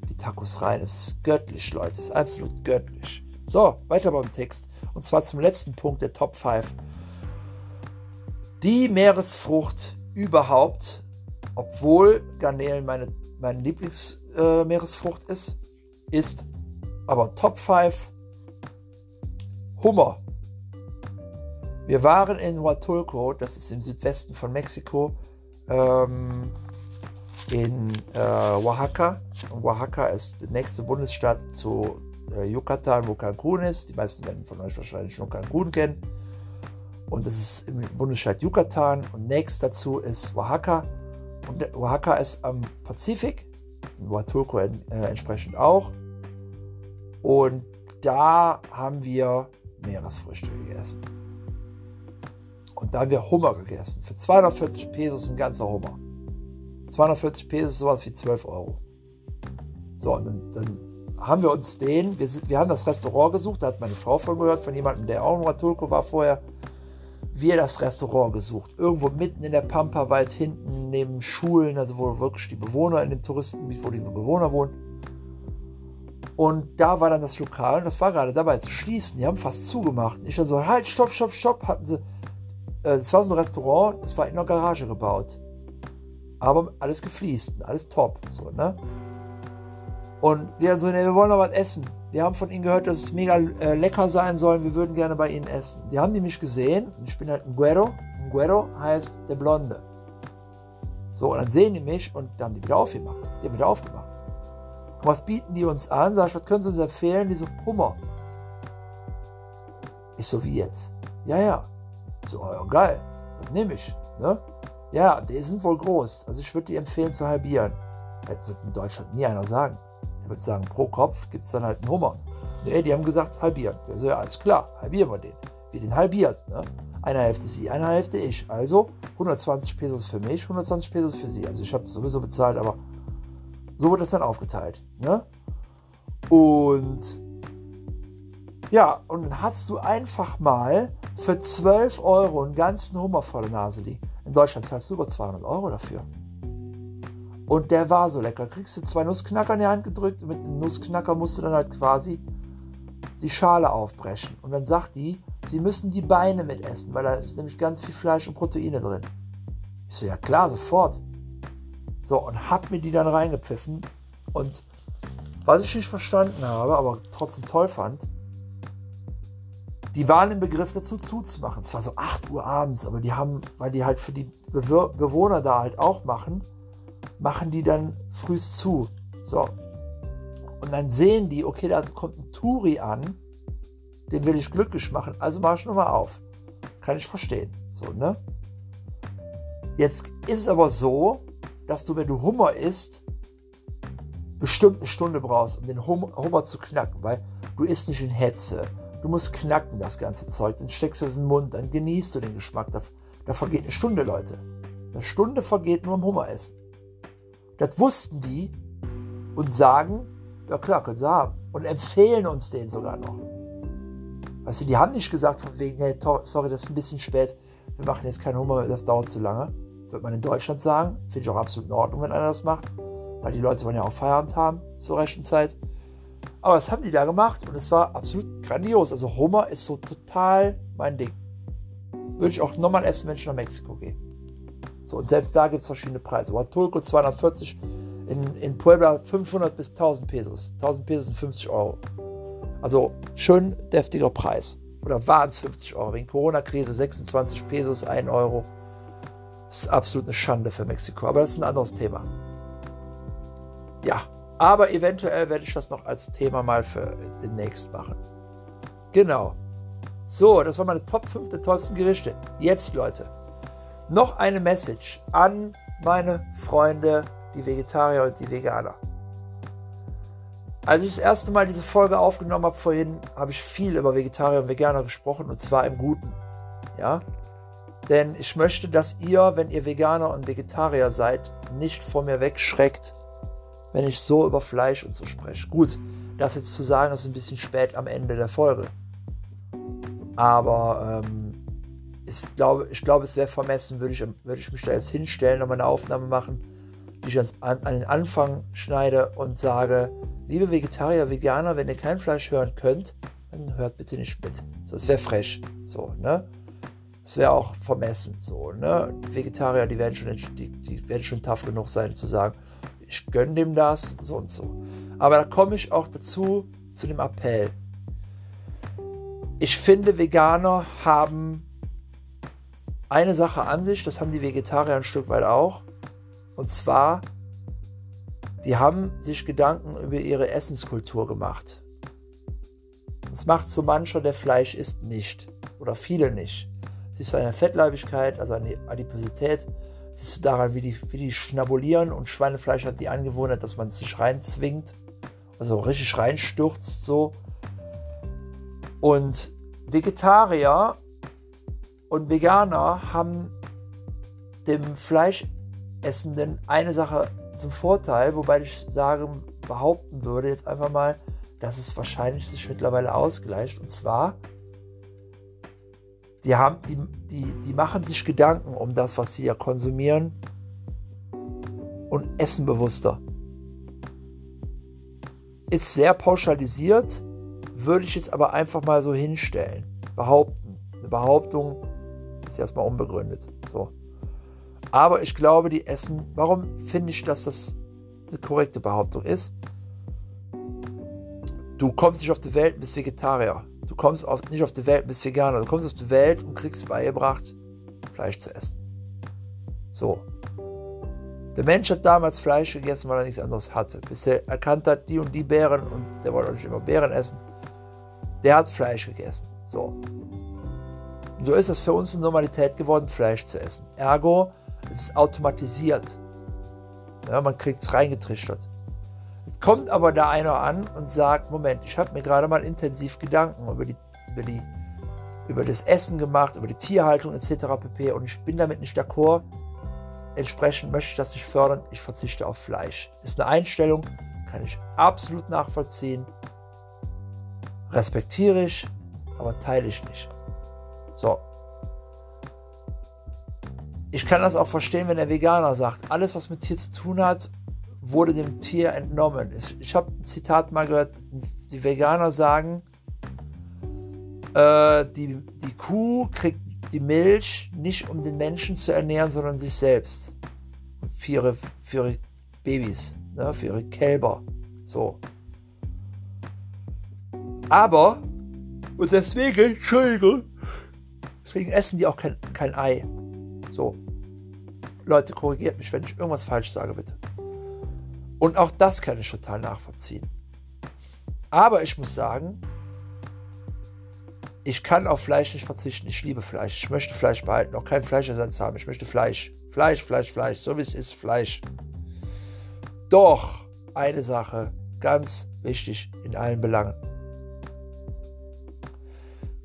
die Tacos rein. Es ist göttlich, Leute. Es ist absolut göttlich. So, weiter beim Text. Und zwar zum letzten Punkt der Top 5. Die Meeresfrucht überhaupt, obwohl Garnelen meine, meine Lieblingsmeeresfrucht äh, ist, ist aber Top 5 Hummer. Wir waren in Huatulco, das ist im Südwesten von Mexiko, ähm, in äh, Oaxaca. Und Oaxaca ist der nächste Bundesstaat zu äh, Yucatan, wo Cancun ist. Die meisten werden von euch wahrscheinlich schon Cancun kennen. Und das ist im Bundesstaat Yucatan. Und nächst dazu ist Oaxaca. Und Oaxaca ist am Pazifik. Huatulco äh, entsprechend auch. Und da haben wir Meeresfrüchte gegessen. Und da haben wir Hummer gegessen. Für 240 Pesos ein ganzer Hummer. 240 Pesos ist sowas wie 12 Euro. So, und dann, dann haben wir uns den, wir, wir haben das Restaurant gesucht, da hat meine Frau von gehört, von jemandem, der auch in Huatulco war vorher. Wir das Restaurant gesucht. Irgendwo mitten in der Pampa, weit hinten, neben Schulen, also wo wirklich die Bewohner in dem Touristengebiet, wo die Bewohner wohnen. Und da war dann das Lokal und das war gerade dabei zu schließen. Die haben fast zugemacht. Ich dann so, halt, stopp, stopp, stopp. Hatten sie. Äh, das war so ein Restaurant, das war in einer Garage gebaut. Aber alles gefliest, alles top. So, ne? Und wir so, ne, wir wollen noch was essen. Wir haben von ihnen gehört, dass es mega äh, lecker sein soll. Wir würden gerne bei ihnen essen. Die haben mich gesehen. Ich bin halt ein Guero. Ein Guero heißt der Blonde. So, und dann sehen die mich und dann haben die wieder aufgemacht. Die haben wieder aufgemacht. Und was bieten die uns an? Sag ich, was können sie uns empfehlen? Die so, Hummer. Ich so, wie jetzt? Ja, ja. So, ja, geil. Das nehme ich. Ne? Ja, die sind wohl groß. Also ich würde die empfehlen zu halbieren. Das wird in Deutschland nie einer sagen. Er wird sagen, pro Kopf gibt es dann halt einen Hummer. Nee, die haben gesagt, halbieren. Also ja, alles klar, halbieren wir den. Wir den halbiert. Ne? Eine Hälfte sie, eine Hälfte ich. Also 120 Pesos für mich, 120 Pesos für sie. Also ich habe sowieso bezahlt, aber so wird es dann aufgeteilt. Ne? Und ja, und dann hast du einfach mal für 12 Euro einen ganzen Hummer vor der Nase liegen. In Deutschland zahlst du über 200 Euro dafür. Und der war so lecker. Kriegst du zwei Nussknacker in die Hand gedrückt mit einem Nussknacker musst du dann halt quasi die Schale aufbrechen. Und dann sagt die, sie müssen die Beine mitessen, weil da ist nämlich ganz viel Fleisch und Proteine drin. Ich so, ja klar, sofort. So, und hab mir die dann reingepfiffen. Und was ich nicht verstanden habe, aber trotzdem toll fand, die waren im Begriff dazu zuzumachen. Es war so 8 Uhr abends, aber die haben, weil die halt für die Bewohner da halt auch machen, machen die dann frühst zu. So. Und dann sehen die, okay, da kommt ein Turi an, den will ich glücklich machen, also mach ich nochmal auf. Kann ich verstehen. So, ne? Jetzt ist es aber so, dass du, wenn du Hummer isst, bestimmt eine Stunde brauchst, um den Hummer zu knacken, weil du isst nicht in Hetze. Du musst knacken das ganze Zeug, dann steckst du es in den Mund, dann genießt du den Geschmack. Da, da vergeht eine Stunde, Leute. Eine Stunde vergeht nur im Hummer essen. Das wussten die und sagen, ja klar, können sie haben. Und empfehlen uns den sogar noch. Weißt du, die haben nicht gesagt von wegen, hey, sorry, das ist ein bisschen spät, wir machen jetzt keinen Hummer, das dauert zu lange wird man in Deutschland sagen. Finde ich auch absolut in Ordnung, wenn einer das macht. Weil die Leute wollen ja auch Feierabend haben zur rechten Zeit. Aber das haben die da gemacht und es war absolut grandios. Also Hummer ist so total mein Ding. Würde ich auch nochmal essen, wenn ich nach Mexiko gehe. So, und selbst da gibt es verschiedene Preise. Huatulco 240, in, in Puebla 500 bis 1000 Pesos. 1000 Pesos sind 50 Euro. Also schön deftiger Preis. Oder waren es 50 Euro? Wegen Corona-Krise 26 Pesos, 1 Euro. Das ist absolut eine Schande für Mexiko, aber das ist ein anderes Thema. Ja, aber eventuell werde ich das noch als Thema mal für demnächst machen. Genau. So, das war meine Top 5 der tollsten Gerichte. Jetzt, Leute, noch eine Message an meine Freunde, die Vegetarier und die Veganer. Als ich das erste Mal diese Folge aufgenommen habe vorhin, habe ich viel über Vegetarier und Veganer gesprochen und zwar im Guten. Ja, denn ich möchte, dass ihr, wenn ihr Veganer und Vegetarier seid, nicht vor mir wegschreckt, wenn ich so über Fleisch und so spreche. Gut, das jetzt zu sagen, ist ein bisschen spät am Ende der Folge. Aber ähm, ich glaube, ich glaube, es wäre vermessen, würde ich, würde ich mich da jetzt hinstellen und meine Aufnahme machen, die ich an, an den Anfang schneide und sage, liebe Vegetarier, Veganer, wenn ihr kein Fleisch hören könnt, dann hört bitte nicht mit. So, es wäre frech. So, ne? Es wäre auch vermessen. So, ne? Vegetarier, die werden schon, die, die werden schon tough genug sein, zu sagen, ich gönne dem das, so und so. Aber da komme ich auch dazu, zu dem Appell. Ich finde, Veganer haben eine Sache an sich, das haben die Vegetarier ein Stück weit auch. Und zwar, die haben sich Gedanken über ihre Essenskultur gemacht. Das macht so mancher, der Fleisch isst, nicht. Oder viele nicht. Siehst du an der Fettleibigkeit, also an der Adiposität, siehst du daran, wie die, wie die schnabulieren und Schweinefleisch hat die Angewohnheit, dass man es sich reinzwingt. Also richtig reinstürzt so. Und Vegetarier und Veganer haben dem Fleischessenden eine Sache zum Vorteil, wobei ich sagen, behaupten würde jetzt einfach mal, dass es wahrscheinlich sich mittlerweile ausgleicht. Und zwar, die, haben, die, die, die machen sich Gedanken um das, was sie ja konsumieren und essen bewusster. Ist sehr pauschalisiert, würde ich jetzt aber einfach mal so hinstellen. Behaupten. Eine Behauptung ist erstmal unbegründet. So. Aber ich glaube, die essen. Warum finde ich, dass das eine korrekte Behauptung ist? Du kommst nicht auf die Welt und bist Vegetarier. Du kommst auf, nicht auf die Welt und bist Veganer. Du kommst auf die Welt und kriegst beigebracht, Fleisch zu essen. So. Der Mensch hat damals Fleisch gegessen, weil er nichts anderes hatte. Bis er erkannt hat, die und die Beeren, und der wollte auch nicht immer Beeren essen, der hat Fleisch gegessen. So. So ist es für uns eine Normalität geworden, Fleisch zu essen. Ergo, es ist automatisiert. Ja, man kriegt es reingetrichtert. Jetzt kommt aber da einer an und sagt, Moment, ich habe mir gerade mal intensiv Gedanken über, die, über, die, über das Essen gemacht, über die Tierhaltung etc. pp. Und ich bin damit nicht d'accord. Entsprechend möchte ich das nicht fördern. Ich verzichte auf Fleisch. Ist eine Einstellung, kann ich absolut nachvollziehen. Respektiere ich, aber teile ich nicht. So. Ich kann das auch verstehen, wenn der Veganer sagt, alles, was mit Tier zu tun hat, wurde dem Tier entnommen. Ich habe ein Zitat mal gehört, die Veganer sagen, äh, die, die Kuh kriegt die Milch nicht, um den Menschen zu ernähren, sondern sich selbst. Für ihre, für ihre Babys, ne, für ihre Kälber. So. Aber, und deswegen, Entschuldigung, Deswegen essen die auch kein, kein Ei. So. Leute, korrigiert mich, wenn ich irgendwas falsch sage, bitte. Und auch das kann ich total nachvollziehen. Aber ich muss sagen, ich kann auf Fleisch nicht verzichten. Ich liebe Fleisch. Ich möchte Fleisch behalten, auch keinen Fleischersatz haben. Ich möchte Fleisch. Fleisch, Fleisch, Fleisch. So wie es ist, Fleisch. Doch eine Sache, ganz wichtig in allen Belangen.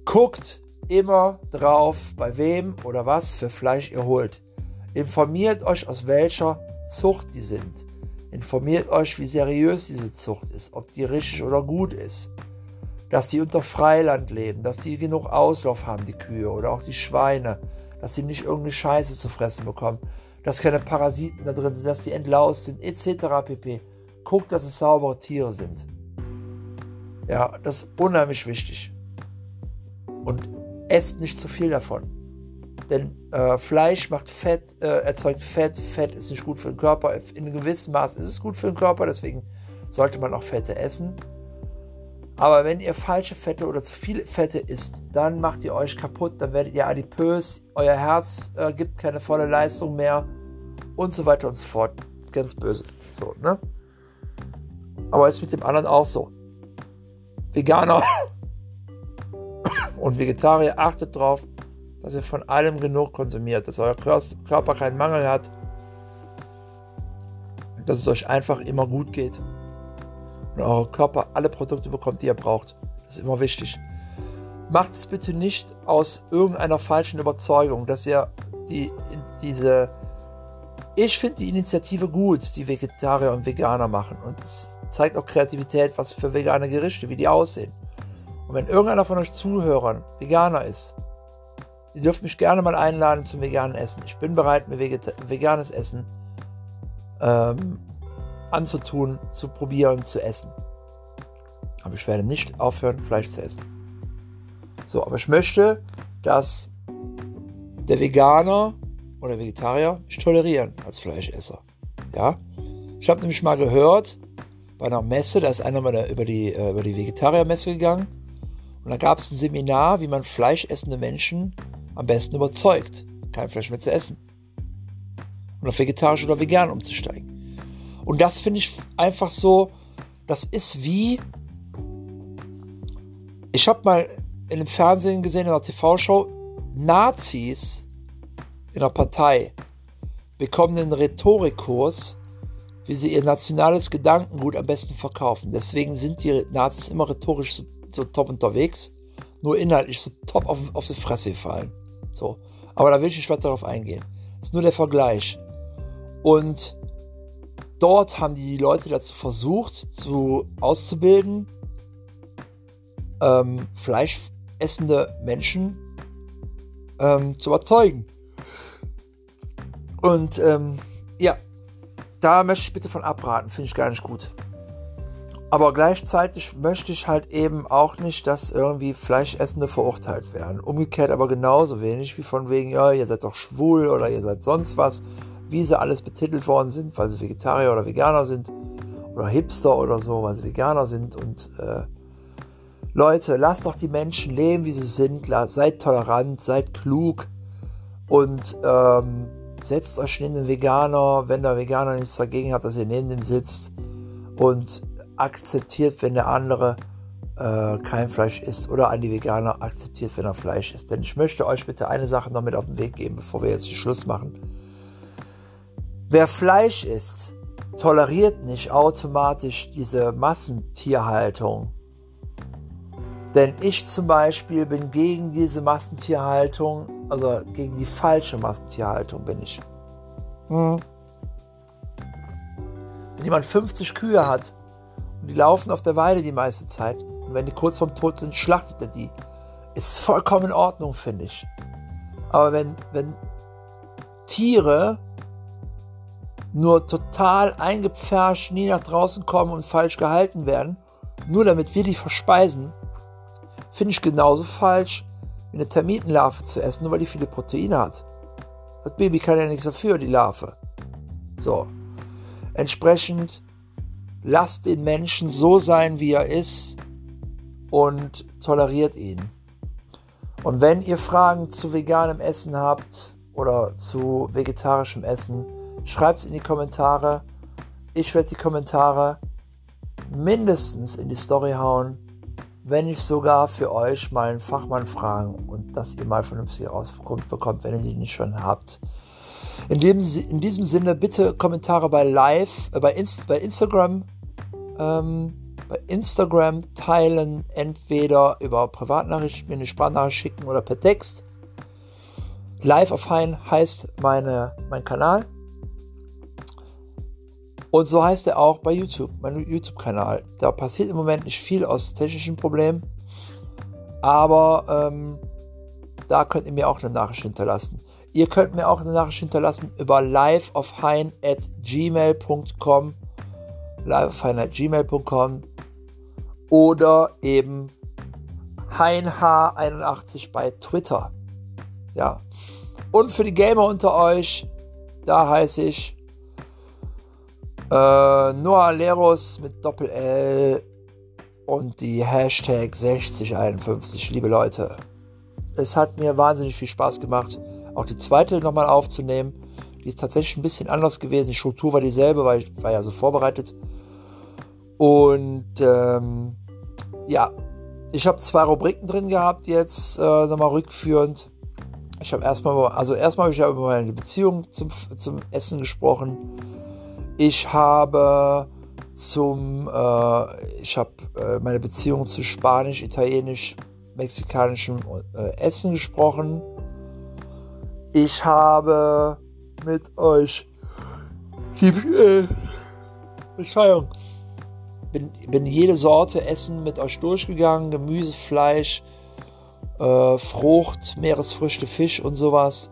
Guckt immer drauf, bei wem oder was für Fleisch ihr holt. Informiert euch, aus welcher Zucht die sind. Informiert euch, wie seriös diese Zucht ist, ob die richtig oder gut ist. Dass die unter Freiland leben, dass die genug Auslauf haben, die Kühe oder auch die Schweine, dass sie nicht irgendeine Scheiße zu fressen bekommen, dass keine Parasiten da drin sind, dass die entlaust sind, etc. pp. Guckt, dass es saubere Tiere sind. Ja, das ist unheimlich wichtig. Und esst nicht zu viel davon. Denn äh, Fleisch macht Fett, äh, erzeugt Fett. Fett ist nicht gut für den Körper. In einem gewissen Maß ist es gut für den Körper, deswegen sollte man auch Fette essen. Aber wenn ihr falsche Fette oder zu viele Fette isst, dann macht ihr euch kaputt, dann werdet ihr adipös, euer Herz äh, gibt keine volle Leistung mehr und so weiter und so fort. Ganz böse. So, ne? Aber ist mit dem anderen auch so. Veganer und Vegetarier, achtet darauf, dass ihr von allem genug konsumiert, dass euer Körper keinen Mangel hat, dass es euch einfach immer gut geht und euer Körper alle Produkte bekommt, die ihr braucht. Das ist immer wichtig. Macht es bitte nicht aus irgendeiner falschen Überzeugung, dass ihr die, diese. Ich finde die Initiative gut, die Vegetarier und Veganer machen. Und es zeigt auch Kreativität, was für vegane Gerichte, wie die aussehen. Und wenn irgendeiner von euch Zuhörern Veganer ist, ihr dürft mich gerne mal einladen zum veganen Essen. Ich bin bereit, mir veganes Essen ähm, anzutun, zu probieren, zu essen. Aber ich werde nicht aufhören, Fleisch zu essen. So, aber ich möchte, dass der Veganer oder Vegetarier mich tolerieren als Fleischesser. Ja? Ich habe nämlich mal gehört, bei einer Messe, da ist einer mal über die, äh, über die Vegetariermesse gegangen und da gab es ein Seminar, wie man fleischessende Menschen am besten überzeugt, kein Fleisch mehr zu essen. Und auf vegetarisch oder vegan umzusteigen. Und das finde ich einfach so, das ist wie, ich habe mal in dem Fernsehen gesehen, in einer TV-Show, Nazis in der Partei bekommen einen Rhetorikkurs, wie sie ihr nationales Gedankengut am besten verkaufen. Deswegen sind die Nazis immer rhetorisch so, so top unterwegs, nur inhaltlich so top auf, auf die Fresse gefallen. So. Aber da will ich nicht weiter darauf eingehen. Das ist nur der Vergleich. Und dort haben die Leute dazu versucht, zu auszubilden, ähm, fleischessende Menschen ähm, zu überzeugen. Und ähm, ja, da möchte ich bitte von abraten, finde ich gar nicht gut. Aber gleichzeitig möchte ich halt eben auch nicht, dass irgendwie Fleischessende verurteilt werden. Umgekehrt aber genauso wenig wie von wegen, ja, ihr seid doch schwul oder ihr seid sonst was, wie sie alles betitelt worden sind, weil sie Vegetarier oder Veganer sind oder Hipster oder so, weil sie Veganer sind und äh, Leute, lasst doch die Menschen leben, wie sie sind. Seid tolerant, seid klug und ähm, setzt euch neben den Veganer, wenn der Veganer nichts dagegen hat, dass ihr neben dem sitzt und akzeptiert, wenn der andere äh, kein Fleisch isst oder an die Veganer akzeptiert, wenn er Fleisch isst. Denn ich möchte euch bitte eine Sache noch mit auf den Weg geben, bevor wir jetzt den Schluss machen. Wer Fleisch isst, toleriert nicht automatisch diese Massentierhaltung denn ich zum Beispiel bin gegen diese Massentierhaltung, also gegen die falsche Massentierhaltung bin ich. Hm. Wenn jemand 50 Kühe hat und die laufen auf der Weide die meiste Zeit und wenn die kurz vorm Tod sind, schlachtet er die. Ist vollkommen in Ordnung, finde ich. Aber wenn, wenn Tiere nur total eingepfercht nie nach draußen kommen und falsch gehalten werden, nur damit wir die verspeisen, Finde ich genauso falsch, wie eine Termitenlarve zu essen, nur weil die viele Proteine hat. Das Baby kann ja nichts dafür, die Larve. So. Entsprechend lasst den Menschen so sein, wie er ist und toleriert ihn. Und wenn ihr Fragen zu veganem Essen habt oder zu vegetarischem Essen, schreibt es in die Kommentare. Ich werde die Kommentare mindestens in die Story hauen wenn nicht sogar für euch mal einen Fachmann fragen und dass ihr mal vernünftige Auskunft bekommt, wenn ihr die nicht schon habt. In, dem, in diesem Sinne bitte Kommentare bei Live, äh, bei, Inst, bei Instagram, ähm, bei Instagram teilen, entweder über Privatnachrichten, mir eine Sprachnachricht schicken oder per Text. Live auf Hein heißt meine, mein Kanal. Und so heißt er auch bei YouTube, mein YouTube-Kanal. Da passiert im Moment nicht viel aus technischen Problemen, aber ähm, da könnt ihr mir auch eine Nachricht hinterlassen. Ihr könnt mir auch eine Nachricht hinterlassen über liveofhein at gmail.com liveofhein at gmail.com oder eben heinh81 bei Twitter. Ja. Und für die Gamer unter euch, da heiße ich äh, Noah Leros mit Doppel-L und die Hashtag 6051, liebe Leute. Es hat mir wahnsinnig viel Spaß gemacht, auch die zweite nochmal aufzunehmen. Die ist tatsächlich ein bisschen anders gewesen. Die Struktur war dieselbe, weil ich war ja so vorbereitet. Und ähm, ja, ich habe zwei Rubriken drin gehabt jetzt, äh, nochmal rückführend. Ich habe erstmal, also erstmal habe ich ja über meine Beziehung zum, zum Essen gesprochen. Ich habe zum, äh, ich habe äh, meine Beziehung zu Spanisch, Italienisch, mexikanischem äh, Essen gesprochen. Ich habe mit euch die, äh, Entschuldigung, bin, bin jede Sorte Essen mit euch durchgegangen. Gemüse, Fleisch, äh, Frucht, Meeresfrüchte, Fisch und sowas.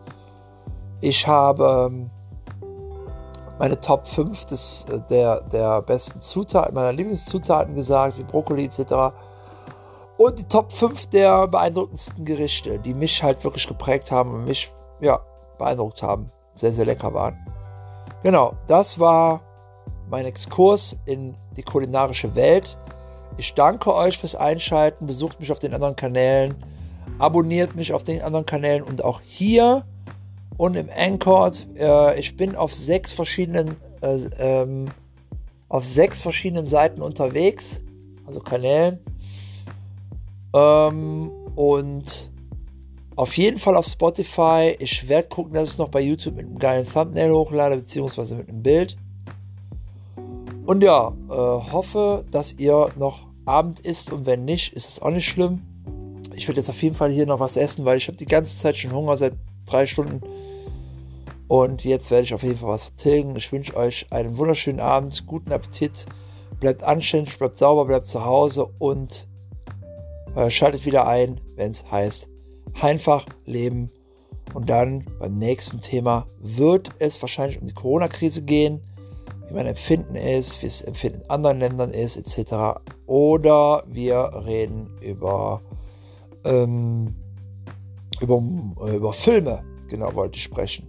Ich habe ähm, meine Top 5 des, äh, der, der besten Zutaten, meiner Lieblingszutaten gesagt, wie Brokkoli etc. Und die Top 5 der beeindruckendsten Gerichte, die mich halt wirklich geprägt haben und mich ja, beeindruckt haben. Sehr, sehr lecker waren. Genau, das war mein Exkurs in die kulinarische Welt. Ich danke euch fürs Einschalten. Besucht mich auf den anderen Kanälen. Abonniert mich auf den anderen Kanälen und auch hier und im Anchor. Äh, ich bin auf sechs verschiedenen äh, ähm, auf sechs verschiedenen Seiten unterwegs, also Kanälen. Ähm, und auf jeden Fall auf Spotify. Ich werde gucken, dass ich es noch bei YouTube mit einem geilen Thumbnail hochlade, beziehungsweise mit einem Bild. Und ja, äh, hoffe, dass ihr noch Abend isst und wenn nicht, ist es auch nicht schlimm. Ich werde jetzt auf jeden Fall hier noch was essen, weil ich habe die ganze Zeit schon Hunger seit drei Stunden. Und jetzt werde ich auf jeden Fall was vertilgen. Ich wünsche euch einen wunderschönen Abend, guten Appetit. Bleibt anständig, bleibt sauber, bleibt zu Hause und äh, schaltet wieder ein, wenn es heißt einfach leben. Und dann beim nächsten Thema wird es wahrscheinlich um die Corona-Krise gehen, wie mein Empfinden ist, wie es Empfinden in anderen Ländern ist, etc. Oder wir reden über, ähm, über, über Filme, genau wollte ich sprechen.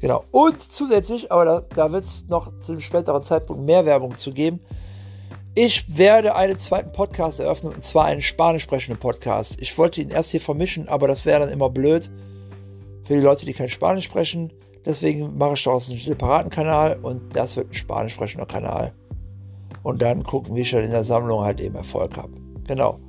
Genau. Und zusätzlich, aber da, da wird es noch zu einem späteren Zeitpunkt mehr Werbung zu geben. Ich werde einen zweiten Podcast eröffnen und zwar einen spanisch sprechenden Podcast. Ich wollte ihn erst hier vermischen, aber das wäre dann immer blöd für die Leute, die kein Spanisch sprechen. Deswegen mache ich daraus einen separaten Kanal und das wird ein spanisch sprechender Kanal. Und dann gucken, wie ich dann in der Sammlung halt eben Erfolg habe. Genau.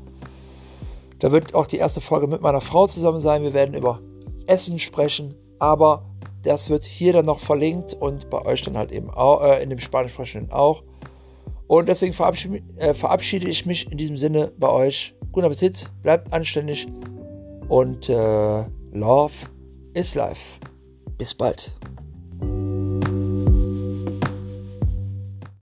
Da wird auch die erste Folge mit meiner Frau zusammen sein. Wir werden über Essen sprechen, aber das wird hier dann noch verlinkt und bei euch dann halt eben auch, äh, in dem spanisch sprechenden auch. Und deswegen verabschiede, äh, verabschiede, ich mich in diesem Sinne bei euch. Guten Appetit, bleibt anständig und äh, Love is Life. Bis bald.